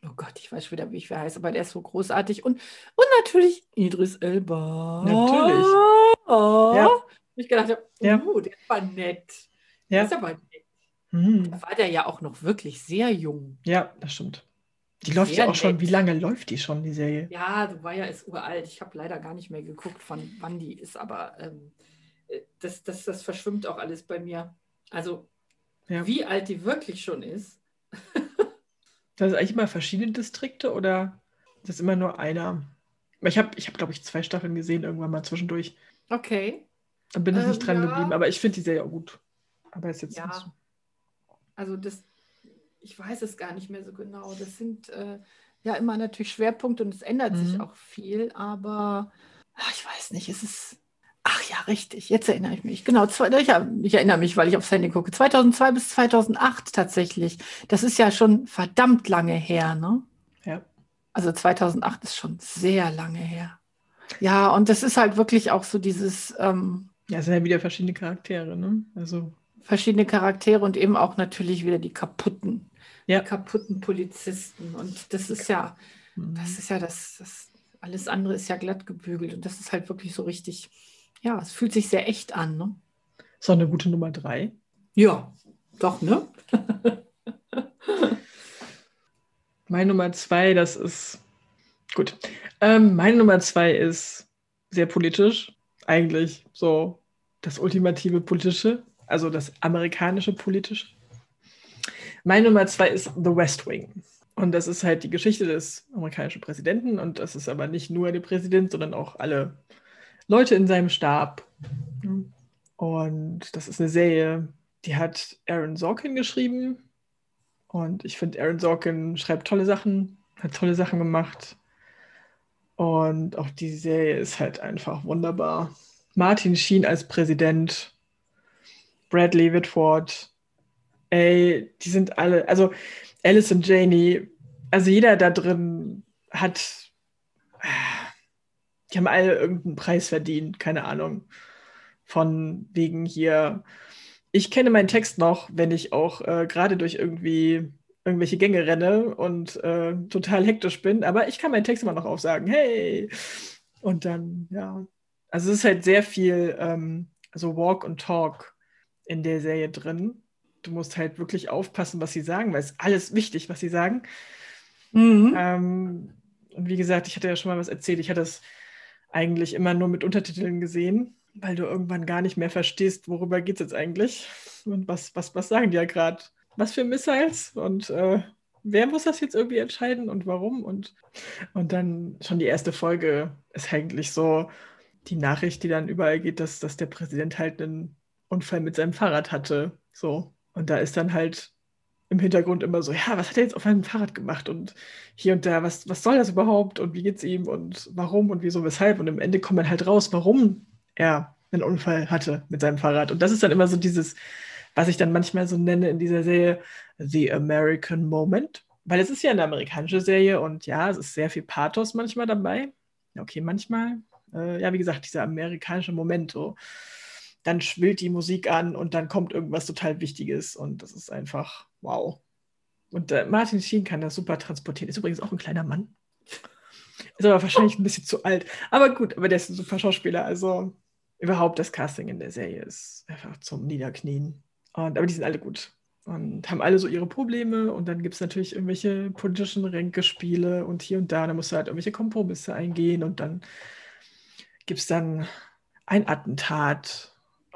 oh Gott, ich weiß schon wieder, wie ich wer heißt, aber der ist so großartig. Und, und natürlich Idris Elba. Natürlich. Oh, Ja. Ich gedacht habe, Ja. oh, der war nett. Ja. Das ist aber nett. Hm. Da war der ja auch noch wirklich sehr jung. Ja, das stimmt. Die läuft ja auch schon, nett. wie lange läuft die schon, die Serie? Ja, du war ja ist uralt. Ich habe leider gar nicht mehr geguckt, von wann die ist, aber ähm, äh, das, das, das verschwimmt auch alles bei mir. Also, Ja. wie alt die wirklich schon ist. Das ist eigentlich immer verschiedene Distrikte oder das ist immer nur einer? Ich habe, ich hab, glaube ich, zwei Staffeln gesehen, irgendwann mal zwischendurch. Okay. Dann bin ich Ähm, nicht dran ja. geblieben, aber ich finde die Serie auch gut. Aber ist jetzt Ja. nicht so. Also das, ich weiß es gar nicht mehr so genau. Das sind äh, ja immer natürlich Schwerpunkte und es ändert sich Mhm. auch viel, aber ach, ich weiß nicht, es ist. Ach ja, richtig, jetzt erinnere ich mich. Genau, zwei, ich, ich erinnere mich, weil ich aufs Handy gucke. 2002 bis 2008 tatsächlich. Das ist ja schon verdammt lange her, ne? Ja. Also 2008 ist schon sehr lange her. Ja, und das ist halt wirklich auch so dieses ähm, Ja, es sind ja wieder verschiedene Charaktere, ne? Also, verschiedene Charaktere und eben auch natürlich wieder die kaputten, Ja. die kaputten Polizisten. Und das ist ja, mhm. das ist ja das, das, alles andere ist ja glatt gebügelt und das ist halt wirklich so richtig, ja, es fühlt sich sehr echt an, ne? ist auch eine gute Nummer drei. Ja, doch, ne? Meine Nummer zwei, das ist gut. Ähm, meine Nummer zwei ist sehr politisch. Eigentlich so das ultimative politische, also das amerikanische politische. Meine Nummer zwei ist The West Wing. Und das ist halt die Geschichte des amerikanischen Präsidenten. Und das ist aber nicht nur der Präsident, sondern auch alle Leute in seinem Stab. Und das ist eine Serie, die hat Aaron Sorkin geschrieben. Und ich finde, Aaron Sorkin schreibt tolle Sachen, hat tolle Sachen gemacht. Und auch die Serie ist halt einfach wunderbar. Martin Sheen als Präsident, Bradley Whitford, ey, die sind alle, also Alice und Janie, also jeder da drin hat, die haben alle irgendeinen Preis verdient, keine Ahnung. Von wegen hier, ich kenne meinen Text noch, wenn ich auch äh, gerade durch irgendwie irgendwelche Gänge renne und äh, total hektisch bin, aber ich kann meinen Text immer noch aufsagen, hey! Und dann, ja. Also es ist halt sehr viel ähm, so Walk und Talk in der Serie drin. Du musst halt wirklich aufpassen, was sie sagen, weil es ist alles wichtig, was sie sagen. Mhm. Ähm, und wie gesagt, ich hatte ja schon mal was erzählt. Ich hatte es eigentlich immer nur mit Untertiteln gesehen, weil du irgendwann gar nicht mehr verstehst, worüber geht es jetzt eigentlich und was, was, was sagen die ja gerade. Was für Missiles und äh, wer muss das jetzt irgendwie entscheiden und warum? Und, und dann schon die erste Folge ist eigentlich so die Nachricht, die dann überall geht, dass, dass der Präsident halt einen Unfall mit seinem Fahrrad hatte. So. Und da ist dann halt im Hintergrund immer so, ja, was hat er jetzt auf seinem Fahrrad gemacht und hier und da, was, was soll das überhaupt und wie geht's ihm und warum und wieso, weshalb und am Ende kommt dann halt raus, warum er einen Unfall hatte mit seinem Fahrrad. Und das ist dann immer so dieses, was ich dann manchmal so nenne in dieser Serie, The American Moment. Weil es ist ja eine amerikanische Serie und ja, es ist sehr viel Pathos manchmal dabei. Okay, manchmal. Äh, ja, wie gesagt, dieser amerikanische Moment, so. Dann schwillt die Musik an und dann kommt irgendwas total Wichtiges und das ist einfach wow. Und äh, Martin Sheen kann das super transportieren. Ist übrigens auch ein kleiner Mann. Ist aber wahrscheinlich ein bisschen zu alt. Aber gut, aber der ist ein super Schauspieler. Also überhaupt das Casting in der Serie ist einfach zum Niederknien. Und, aber die sind alle gut und haben alle so ihre Probleme. Und dann gibt es natürlich irgendwelche politischen Ränkespiele und hier und da. Da musst du halt irgendwelche Kompromisse eingehen. Und dann gibt es dann ein Attentat.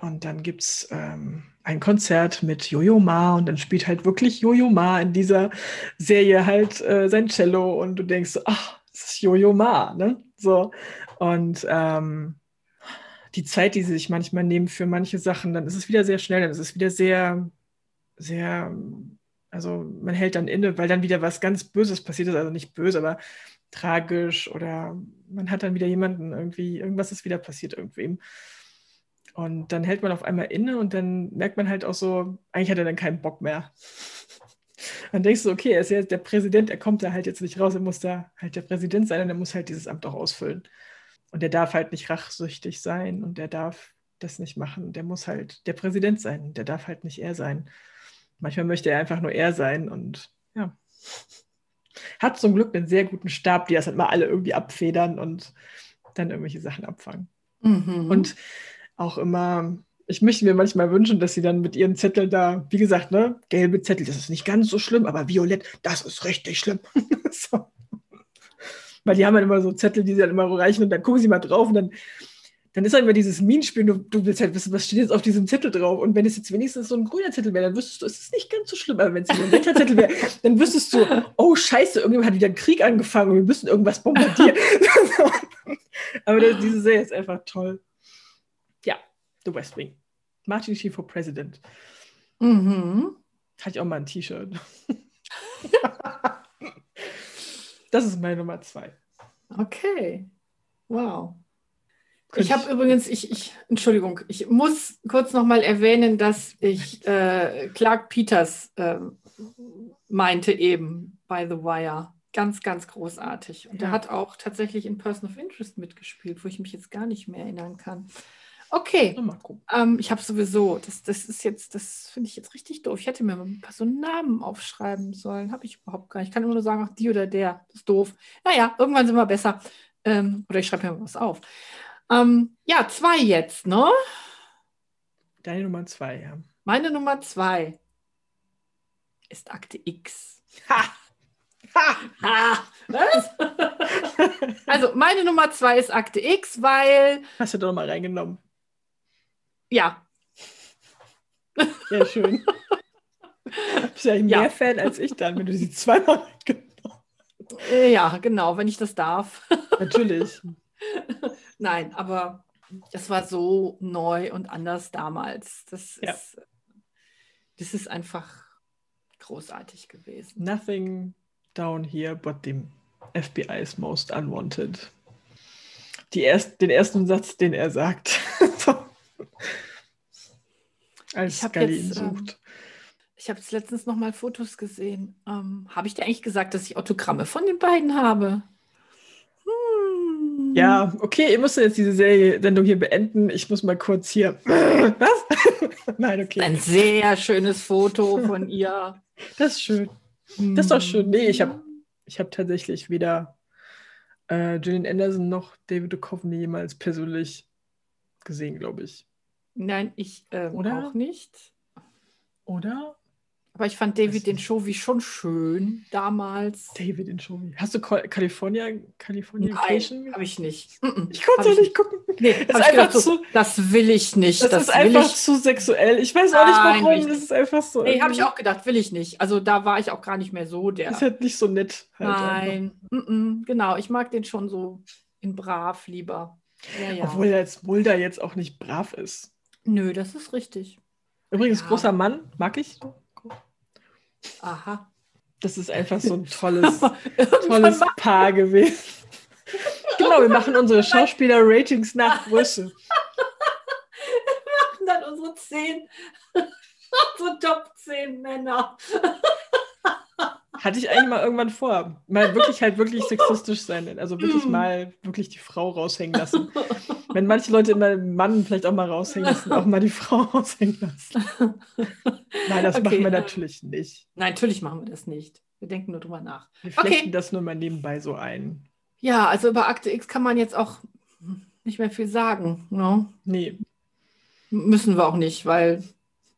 Und dann gibt es ähm, ein Konzert mit Jojo Ma. Und dann spielt halt wirklich Jojo Ma in dieser Serie halt äh, sein Cello. Und du denkst ach, das ist Jojo Ma. Ne? So. Und ähm, die Zeit, die sie sich manchmal nehmen für manche Sachen, dann ist es wieder sehr schnell, dann ist es wieder sehr, sehr, also man hält dann inne, weil dann wieder was ganz Böses passiert ist, also nicht böse, aber tragisch oder man hat dann wieder jemanden irgendwie, irgendwas ist wieder passiert irgendwem. Und dann hält man auf einmal inne und dann merkt man halt auch so, eigentlich hat er dann keinen Bock mehr. Dann denkst du, okay, er ist ja der Präsident, er kommt da halt jetzt nicht raus, er muss da halt der Präsident sein und er muss halt dieses Amt auch ausfüllen. Und der darf halt nicht rachsüchtig sein und der darf das nicht machen. Der muss halt der Präsident sein. Der darf halt nicht er sein. Manchmal möchte er einfach nur er sein und ja. Hat zum Glück einen sehr guten Stab, die das halt mal alle irgendwie abfedern und dann irgendwelche Sachen abfangen. Mhm. Und auch immer Ich möchte mir manchmal wünschen, dass sie dann mit ihren Zetteln da, wie gesagt, ne, gelbe Zettel, das ist nicht ganz so schlimm, aber violett, das ist richtig schlimm. so. Weil die haben dann immer so Zettel, die sie dann immer reichen und dann gucken sie mal drauf und dann, dann ist halt immer dieses Minenspiel, du, du willst halt wissen, was steht jetzt auf diesem Zettel drauf. Und wenn es jetzt wenigstens so ein grüner Zettel wäre, dann wüsstest du, es ist nicht ganz so schlimm. Aber wenn es ein netter Zettel wäre, dann wüsstest du, oh scheiße, irgendjemand hat wieder einen Krieg angefangen und wir müssen irgendwas bombardieren. aber diese Serie ist einfach toll. The West Wing. Martin Sheen for President. Mhm. Hatte ich auch mal ein T-Shirt. das ist meine Nummer zwei. Okay. Wow. Ich habe übrigens, ich, ich, Entschuldigung, ich muss kurz nochmal erwähnen, dass ich äh, Clark Peters äh, meinte eben bei The Wire. Ganz, ganz großartig. Und ja. er hat auch tatsächlich in Person of Interest mitgespielt, wo ich mich jetzt gar nicht mehr erinnern kann. Okay. Ähm, ich habe sowieso, das, das ist jetzt, das finde ich jetzt richtig doof. Ich hätte mir mal ein paar so Namen aufschreiben sollen. Habe ich überhaupt gar nicht. Ich kann immer nur sagen, ach, die oder der. Das ist doof. Naja, irgendwann sind wir besser. Ähm, oder ich schreibe mir mal was auf. Ähm, ja, zwei jetzt, ne? Deine Nummer zwei, ja. Meine Nummer zwei ist Akte X. Ha! Ha! ha. Was? also, meine Nummer zwei ist Akte X, weil. Hast du doch mal reingenommen. Ja. Sehr schön. Du bist ja mehr ja. Fan als ich dann, wenn du sie zweimal. Äh, ja, genau, wenn ich das darf. Natürlich. Nein, aber das war so neu und anders damals. Das, ja. ist, das ist einfach großartig gewesen. Nothing down here but the FBI's most unwanted. Die erst, den ersten Satz, den er sagt. Als Scully ihn ähm, sucht. ich habe jetzt letztens noch mal Fotos gesehen. Ähm, habe ich dir eigentlich gesagt, dass ich Autogramme von den beiden habe? Hm. Ja, okay, ihr müsst jetzt diese Serie, Sendung hier beenden. Ich muss mal kurz hier. Was? Nein, okay. Ein sehr schönes Foto von ihr. Das ist schön. Das ist doch schön. Nee, ich habe ich hab tatsächlich weder äh, Gillian Anderson noch David Duchovny jemals persönlich gesehen, glaube ich. Nein, ich äh, Oder? auch nicht. Oder? Aber ich fand David den Showy schon schön damals. David den Showy. Hast du California, California Nein, habe ich nicht. Ich konnte es nicht gucken. Nee, ist einfach zu, so, das will ich nicht. Das, das ist einfach ich. zu sexuell. Ich weiß auch nicht warum. Das ist einfach so. Nee, habe ich auch gedacht, will ich nicht. Also da war ich auch gar nicht mehr so der. Ist halt nicht so nett. Halt Nein, -mm, genau. Ich mag den schon so in brav lieber. Ja, ja. Obwohl er als Mulder jetzt auch nicht brav ist. Nö, das ist richtig. Übrigens, ja. großer Mann, mag ich. Aha. Das ist einfach so ein tolles, tolles Paar gewesen. genau, wir machen unsere Schauspieler-Ratings nach Größe. wir machen dann unsere zehn, unsere Top 10 Männer. Hatte ich eigentlich mal irgendwann vor. Mal wirklich halt wirklich sexistisch sein. Also wirklich hm. mal wirklich die Frau raushängen lassen. Wenn manche Leute immer den Mann vielleicht auch mal raushängen lassen, auch mal die Frau raushängen lassen. Nein, das okay, machen wir ähm, natürlich nicht. Nein, natürlich machen wir das nicht. Wir denken nur drüber nach. Wir flechten okay. das nur mal nebenbei so ein. Ja, also über Akte X kann man jetzt auch nicht mehr viel sagen. No? Ne? Nee. Müssen wir auch nicht, weil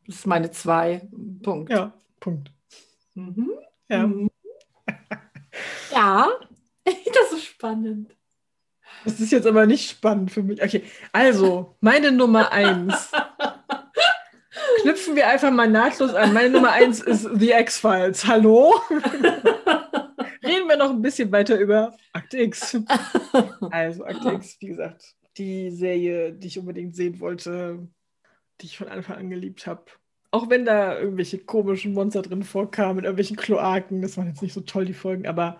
das ist meine zwei. Punkt. Ja, Punkt. Mhm. Ja. Mhm. ja, das ist spannend. Das ist jetzt aber nicht spannend für mich. Okay, also, meine Nummer eins. Knüpfen wir einfach mal nahtlos an. Meine Nummer eins ist The X-Files. Hallo? Reden wir noch ein bisschen weiter über Akte X. Also, Akte X, wie gesagt, die Serie, die ich unbedingt sehen wollte, die ich von Anfang an geliebt habe. Auch wenn da irgendwelche komischen Monster drin vorkamen, irgendwelchen Kloaken, das waren jetzt nicht so toll, die Folgen, aber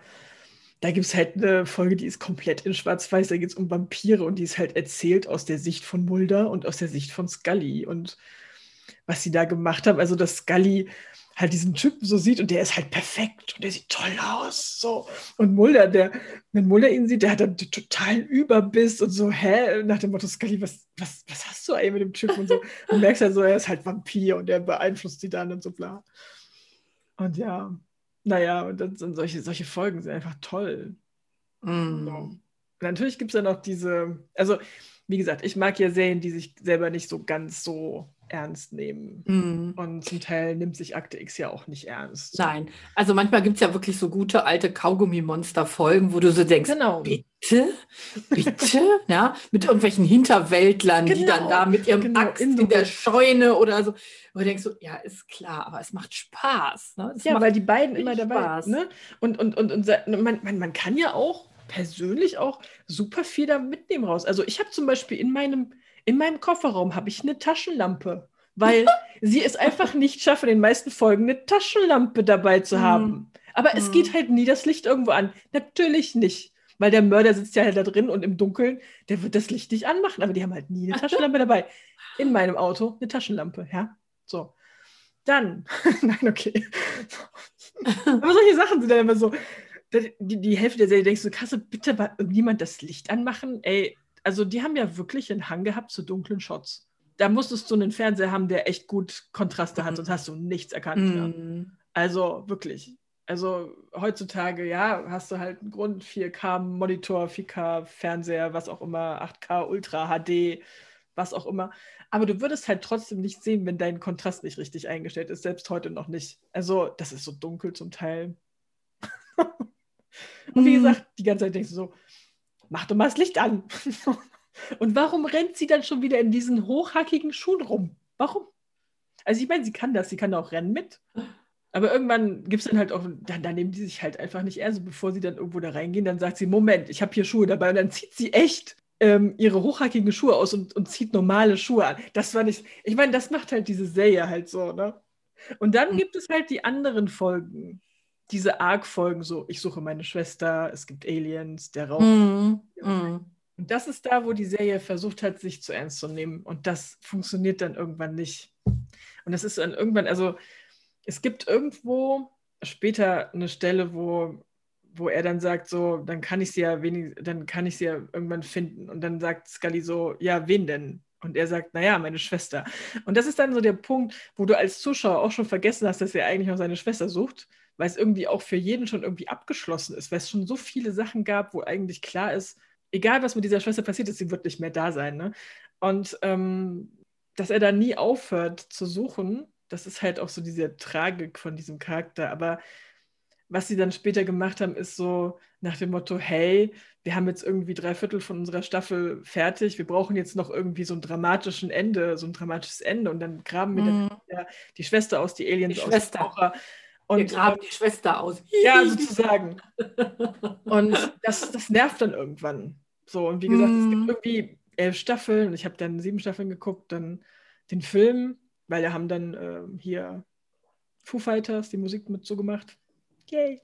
da gibt es halt eine Folge, die ist komplett in Schwarz-Weiß, da geht es um Vampire und die ist halt erzählt aus der Sicht von Mulder und aus der Sicht von Scully und was sie da gemacht haben. Also, dass Scully halt diesen Typen so sieht und der ist halt perfekt und der sieht toll aus. So. Und Mulder, der, wenn Mulder ihn sieht, der hat dann totalen Überbiss und so, hä? Nach dem Motto, Scully, was, was, was hast du eigentlich mit dem Typen und so? Und merkst halt so, er ist halt Vampir und er beeinflusst sie dann und so bla. Und ja, naja, und dann sind solche, solche Folgen sind einfach toll. Mm. So. natürlich gibt es dann auch diese, also wie gesagt, ich mag ja Serien, die sich selber nicht so ganz so ernst nehmen. Mhm. Und zum Teil nimmt sich Akte X ja auch nicht ernst. Nein, also manchmal gibt es ja wirklich so gute alte Kaugummi-Monster-Folgen, wo du so denkst, Genau. bitte, bitte, ja, mit irgendwelchen Hinterwäldlern, die Genau, dann da mit ihrem genau, Axt in in, der Scheune oder so. Wo du denkst so, ja, ist klar, aber es macht Spaß. Ne? Es Ja, macht weil die beiden immer dabei Spaß. Ne? Und, und, und, und man, man, man kann ja auch persönlich auch super viel da mitnehmen raus. Also ich habe zum Beispiel in meinem, in meinem Kofferraum habe ich eine Taschenlampe, weil sie es einfach nicht schaffen, in den meisten Folgen eine Taschenlampe dabei zu Mhm. haben. Aber es Mhm. geht halt nie das Licht irgendwo an. Natürlich nicht. Weil der Mörder sitzt ja halt da drin und im Dunkeln, der wird das Licht nicht anmachen. Aber die haben halt nie eine Taschenlampe dabei. In meinem Auto eine Taschenlampe, ja. So. Dann, nein, okay. Aber solche Sachen sind dann immer so. Die, die Hälfte der Serie denkst du, kannst du bitte mal irgendjemand das Licht anmachen? Ey, also die haben ja wirklich einen Hang gehabt zu dunklen Shots. Da musstest du einen Fernseher haben, der echt gut Kontraste hat, Mhm. sonst hast du nichts erkannt. Ja. Mhm. Also wirklich. Also heutzutage, ja, hast du halt einen Grund, 4K-Monitor, 4K-Fernseher, was auch immer, 8K, Ultra HD, was auch immer. Aber du würdest halt trotzdem nicht sehen, wenn dein Kontrast nicht richtig eingestellt ist, selbst heute noch nicht. Also, das ist so dunkel zum Teil. Und wie Mhm. gesagt, die ganze Zeit denkst du so, mach doch mal das Licht an. Und warum rennt sie dann schon wieder in diesen hochhackigen Schuhen rum? Warum? Also ich meine, sie kann das, sie kann auch rennen mit. Aber irgendwann gibt es dann halt auch, dann, dann nehmen die sich halt einfach nicht ernst. Und bevor sie dann irgendwo da reingehen, dann sagt sie, Moment, ich habe hier Schuhe dabei. Und dann zieht sie echt ähm, ihre hochhackigen Schuhe aus und, und zieht normale Schuhe an. Das war nicht, ich meine, das macht halt diese Serie halt so, ne? Und dann Mhm. gibt es halt die anderen Folgen. Diese Arc-Folgen, so, ich suche meine Schwester, es gibt Aliens, der Raum. Mhm. Mhm. Und das ist da, wo die Serie versucht hat, sich zu ernst zu nehmen. Und das funktioniert dann irgendwann nicht. Und das ist dann irgendwann, also es gibt irgendwo später eine Stelle, wo, wo er dann sagt, so, dann kann ich sie ja wenig, dann kann ich sie ja irgendwann finden. Und dann sagt Scully so, ja, wen denn? Und er sagt, naja, meine Schwester. Und das ist dann so der Punkt, wo du als Zuschauer auch schon vergessen hast, dass er eigentlich noch seine Schwester sucht, weil es irgendwie auch für jeden schon irgendwie abgeschlossen ist, weil es schon so viele Sachen gab, wo eigentlich klar ist, egal was mit dieser Schwester passiert ist, sie wird nicht mehr da sein. Ne? Und ähm, dass er da nie aufhört zu suchen, das ist halt auch so diese Tragik von diesem Charakter. Aber was sie dann später gemacht haben, ist so nach dem Motto, hey, wir haben jetzt irgendwie drei Viertel von unserer Staffel fertig, wir brauchen jetzt noch irgendwie so ein dramatischen Ende, so ein dramatisches Ende und dann graben wir dann Mhm. die Schwester aus, die Aliens Die aus, Schwester. Taucher. Wir Und graben die Schwester aus. ja, sozusagen. Und das, das nervt dann irgendwann. So, und wie gesagt, es Mhm. gibt irgendwie elf Staffeln. Ich habe dann sieben Staffeln geguckt, dann den Film, weil da haben dann ähm, hier Foo Fighters die Musik mit so gemacht. Yay.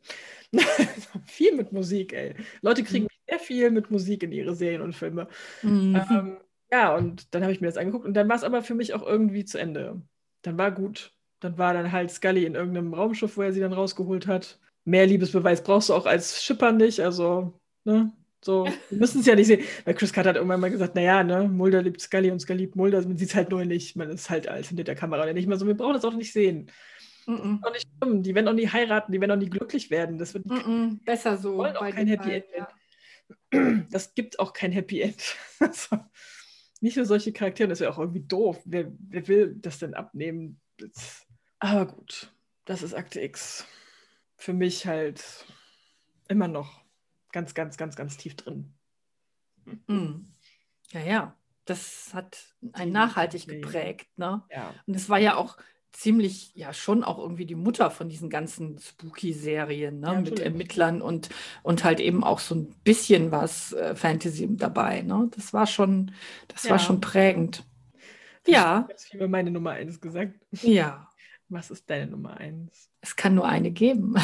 viel mit Musik, ey. Leute kriegen sehr viel mit Musik in ihre Serien und Filme. Mhm. Ähm, ja, und dann habe ich mir das angeguckt und dann war es aber für mich auch irgendwie zu Ende. Dann war gut. Dann war dann halt Scully in irgendeinem Raumschiff, wo er sie dann rausgeholt hat. Mehr Liebesbeweis brauchst du auch als Schipper nicht. Also, ne? So, wir müssen es ja nicht sehen. Weil Chris Carter hat irgendwann mal gesagt, naja, ne, Mulder liebt Scully und Scully liebt Mulder. Man sieht es halt nur nicht. Man ist halt als hinter der Kamera nicht mehr so. Wir brauchen das auch nicht sehen. Mhm. Auch nicht schlimm. Die werden auch nie heiraten, die werden auch nie glücklich werden. Das wird Mhm. Besser so. wollen auch kein Happy End. ja. das gibt auch kein Happy End. Also, nicht für solche Charaktere, das wäre auch irgendwie doof. Wer, wer will das denn abnehmen? Das- Aber gut, das ist Akte X. Für mich halt immer noch ganz, ganz, ganz, ganz tief drin. Mhm. Ja, ja. Das hat einen nachhaltig geprägt, ne? Ja. Und es war ja auch ziemlich, ja, schon auch irgendwie die Mutter von diesen ganzen Spooky-Serien, ne? Ja, Mit. Ermittlern und, und halt eben auch so ein bisschen was äh, Fantasy dabei, ne? Das war schon, das Ja. war schon prägend. Ja, viel über meine Nummer 1 gesagt. ja. Was ist deine Nummer 1? Es kann nur eine geben.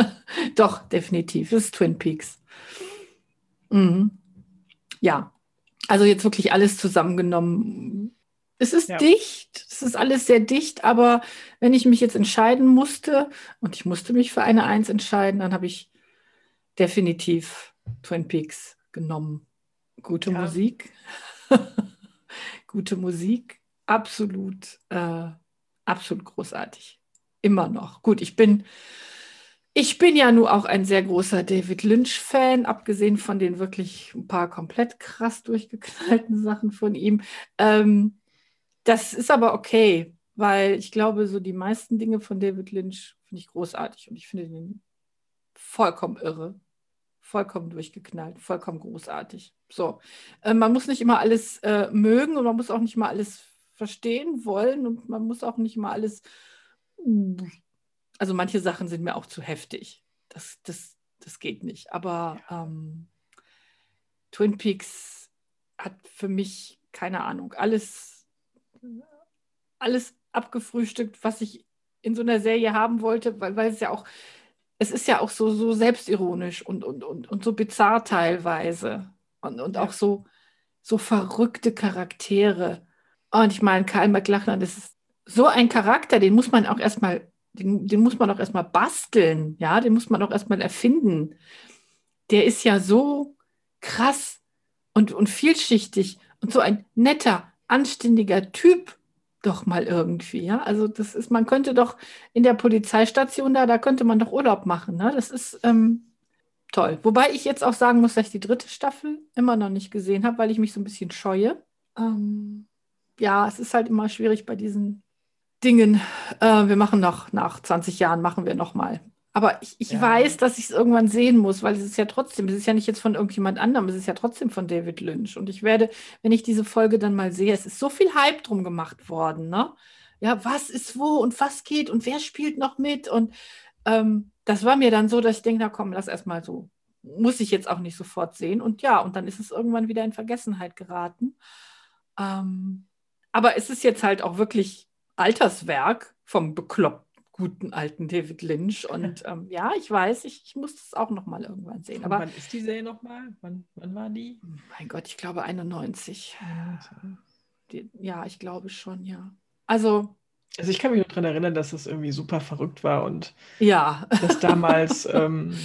Doch, definitiv. Es ist Twin Peaks. Mhm. Ja, also jetzt wirklich alles zusammengenommen. Es ist Ja. dicht, es ist alles sehr dicht, aber wenn ich mich jetzt entscheiden musste, und ich musste mich für eine Eins entscheiden, dann habe ich definitiv Twin Peaks genommen. Gute Ja. Musik. Gute Musik. Absolut, äh, absolut großartig. Immer noch. Gut, ich bin Ich bin ja nur auch ein sehr großer David Lynch-Fan, abgesehen von den wirklich ein paar komplett krass durchgeknallten Sachen von ihm. Ähm, das ist aber okay, weil ich glaube, so die meisten Dinge von David Lynch finde ich großartig und ich finde den vollkommen irre, vollkommen durchgeknallt, vollkommen großartig. So, äh, man muss nicht immer alles äh, mögen und man muss auch nicht mal alles verstehen wollen und man muss auch nicht mal alles also manche Sachen sind mir auch zu heftig. Das, das, das geht nicht. Aber ähm, Twin Peaks hat für mich, keine Ahnung, alles, alles abgefrühstückt, was ich in so einer Serie haben wollte, weil, weil es ja auch, es ist ja auch so, so selbstironisch und, und, und, und so bizarr teilweise. Und, und ja. auch so, so verrückte Charaktere. Und ich meine, Kyle McLachlan, das ist so ein Charakter, den muss man auch erstmal den, den muss man auch erstmal basteln, ja, den muss man auch erstmal erfinden. Der ist ja so krass und, und vielschichtig und so ein netter, anständiger Typ doch mal irgendwie, ja. Also das ist, man könnte doch in der Polizeistation da, da könnte man doch Urlaub machen, ne? Das ist ähm, toll. Wobei ich jetzt auch sagen muss, dass ich die dritte Staffel immer noch nicht gesehen habe, weil ich mich so ein bisschen scheue. Ähm, ja, es ist halt immer schwierig bei diesen Dingen. Äh, wir machen noch, nach 20 Jahren machen wir noch mal. Aber ich, ich ja. weiß, dass ich es irgendwann sehen muss, weil es ist ja trotzdem, es ist ja nicht jetzt von irgendjemand anderem, es ist ja trotzdem von David Lynch. Und ich werde, wenn ich diese Folge dann mal sehe, es ist so viel Hype drum gemacht worden, ne? Ja, was ist wo und was geht und wer spielt noch mit? Und ähm, das war mir dann so, dass ich denke, na komm, lass erstmal so. Muss ich jetzt auch nicht sofort sehen. Und ja, und dann ist es irgendwann wieder in Vergessenheit geraten. Ähm, aber es ist jetzt halt auch wirklich Alterswerk vom bekloppten guten alten David Lynch. Und ähm, ja, ich weiß, ich, ich muss das auch noch mal irgendwann sehen. Aber wann ist die Serie noch mal? Wann, wann war die? Mein Gott, ich glaube 91. Die, ja, ich glaube schon, ja. Also also ich kann mich nur daran erinnern, dass das irgendwie super verrückt war und ja. dass damals, ähm,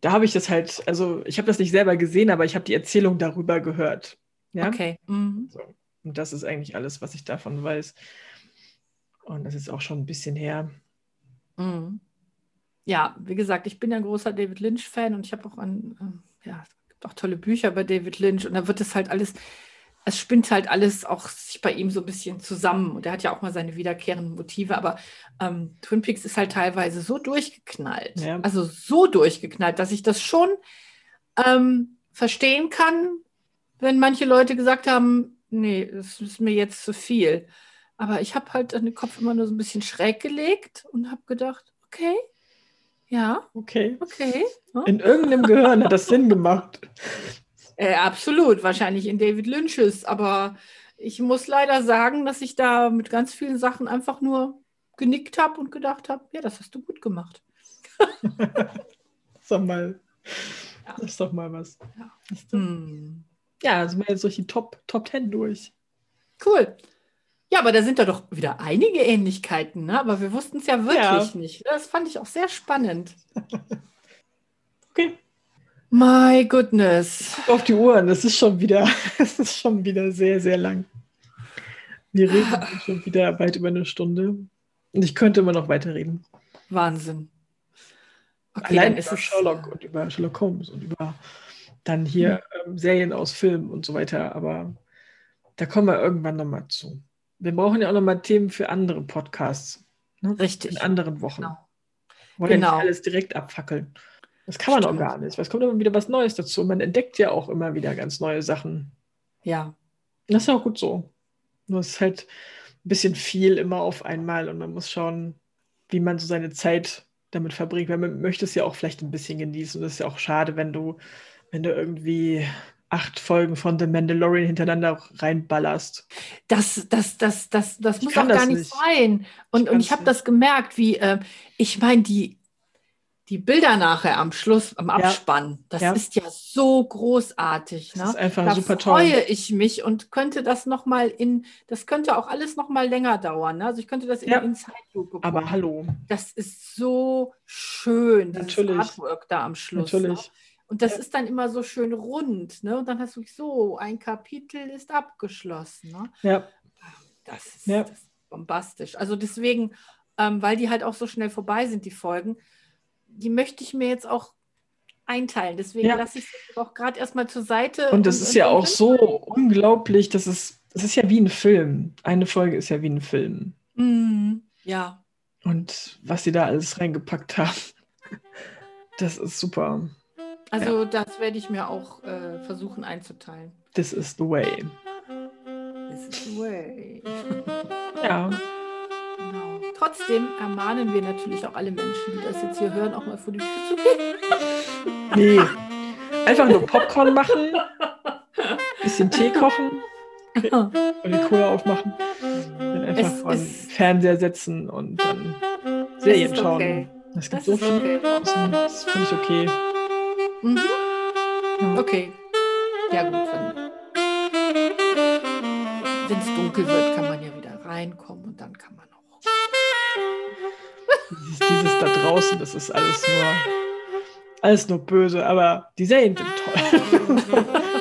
da habe ich das halt, also ich habe das nicht selber gesehen, aber ich habe die Erzählung darüber gehört. Ja? Okay. Mhm. So. Und das ist eigentlich alles, was ich davon weiß. Und das ist auch schon ein bisschen her. Mhm. Ja, wie gesagt, ich bin ja ein großer David Lynch-Fan und ich habe auch ein, äh, ja, auch tolle Bücher bei David Lynch und da wird es halt alles, es spinnt halt alles auch sich bei ihm so ein bisschen zusammen. Und er hat ja auch mal seine wiederkehrenden Motive, aber ähm, Twin Peaks ist halt teilweise so durchgeknallt. Ja. Also so durchgeknallt, dass ich das schon ähm, verstehen kann, wenn manche Leute gesagt haben, nee, das ist mir jetzt zu viel. Aber ich habe halt den Kopf immer nur so ein bisschen schräg gelegt und habe gedacht, okay, ja, okay, okay. Ja. In irgendeinem Gehirn hat das Sinn gemacht. Äh, absolut, wahrscheinlich in David Lynches, aber ich muss leider sagen, dass ich da mit ganz vielen Sachen einfach nur genickt habe und gedacht habe, ja, das hast du gut gemacht. Sag mal, ja. das ist doch mal was. Ja. Hm. Ja, sind wir jetzt durch die Top, Top 10 durch. Cool. Ja, aber da sind da doch wieder einige Ähnlichkeiten, ne? aber wir wussten es ja wirklich ja. nicht. Das fand ich auch sehr spannend. okay. My goodness. Auf die Uhren, das ist schon wieder, das ist schon wieder sehr, sehr lang. Wir reden schon wieder weit über eine Stunde. Und ich könnte immer noch weiterreden. Wahnsinn. Okay, Allein über Sherlock und über Sherlock Holmes und über dann hier mhm. ähm, Serien aus Filmen und so weiter. Aber da kommen wir irgendwann nochmal zu. Wir brauchen ja auch nochmal Themen für andere Podcasts. Ne? Richtig. In anderen Wochen. Genau. Wollen genau. nicht alles direkt abfackeln. Das kann man Stimmt. auch gar nicht. Es kommt immer wieder was Neues dazu. Man entdeckt ja auch immer wieder ganz neue Sachen. Ja. Das ist ja auch gut so. Nur es ist halt ein bisschen viel immer auf einmal und man muss schauen, wie man so seine Zeit damit verbringt. Weil man möchte es ja auch vielleicht ein bisschen genießen. Und das ist ja auch schade, wenn du wenn du irgendwie acht Folgen von The Mandalorian hintereinander reinballerst. Das, das, das, das, das muss auch gar nicht, nicht sein. Und ich, und ich habe das gemerkt, wie, äh, ich meine, die, die Bilder nachher am Schluss, am Abspann, ja. das ja. ist ja so großartig. Das ne? ist einfach da super toll. freue ich mich und könnte das nochmal in, das könnte auch alles nochmal länger dauern. Ne? Also ich könnte das in, ja. in Zeitlupe gucken. Aber hallo. Das ist so schön, dieses Natürlich. Artwork da am Schluss. Ne? Natürlich. Ne? Und das ja. ist dann immer so schön rund. Ne? Und dann hast du so, ein Kapitel ist abgeschlossen. Ne? Ja. Das ist, ja. das ist bombastisch. Also deswegen, ähm, weil die halt auch so schnell vorbei sind, die Folgen. Die möchte ich mir jetzt auch einteilen. Deswegen Ja. lasse ich es auch gerade erstmal zur Seite. Und das ist ja auch so unglaublich, dass es, es ist ja wie ein Film. Eine Folge ist ja wie ein Film. Mhm. Ja, Und was sie da alles reingepackt haben, das ist super. Also das werde ich mir auch äh, versuchen einzuteilen. This is the way. This is the way. Ja, Genau. Trotzdem ermahnen wir natürlich auch alle Menschen, die das jetzt hier hören, auch mal vor die Tür zu gehen. nee. Einfach nur Popcorn machen, bisschen Tee kochen und die Cola aufmachen. Dann einfach Es vor den Fernseher setzen und dann Serien schauen. okay. Es gibt Das so viel okay. Das ist völlig okay. Mhm. Ja. Okay. Ja gut, wenn wenn es dunkel wird, kann man ja wieder reinkommen und dann kann man auch. Dieses, dieses da draußen, das ist alles nur, alles nur böse, aber die Serien sind toll.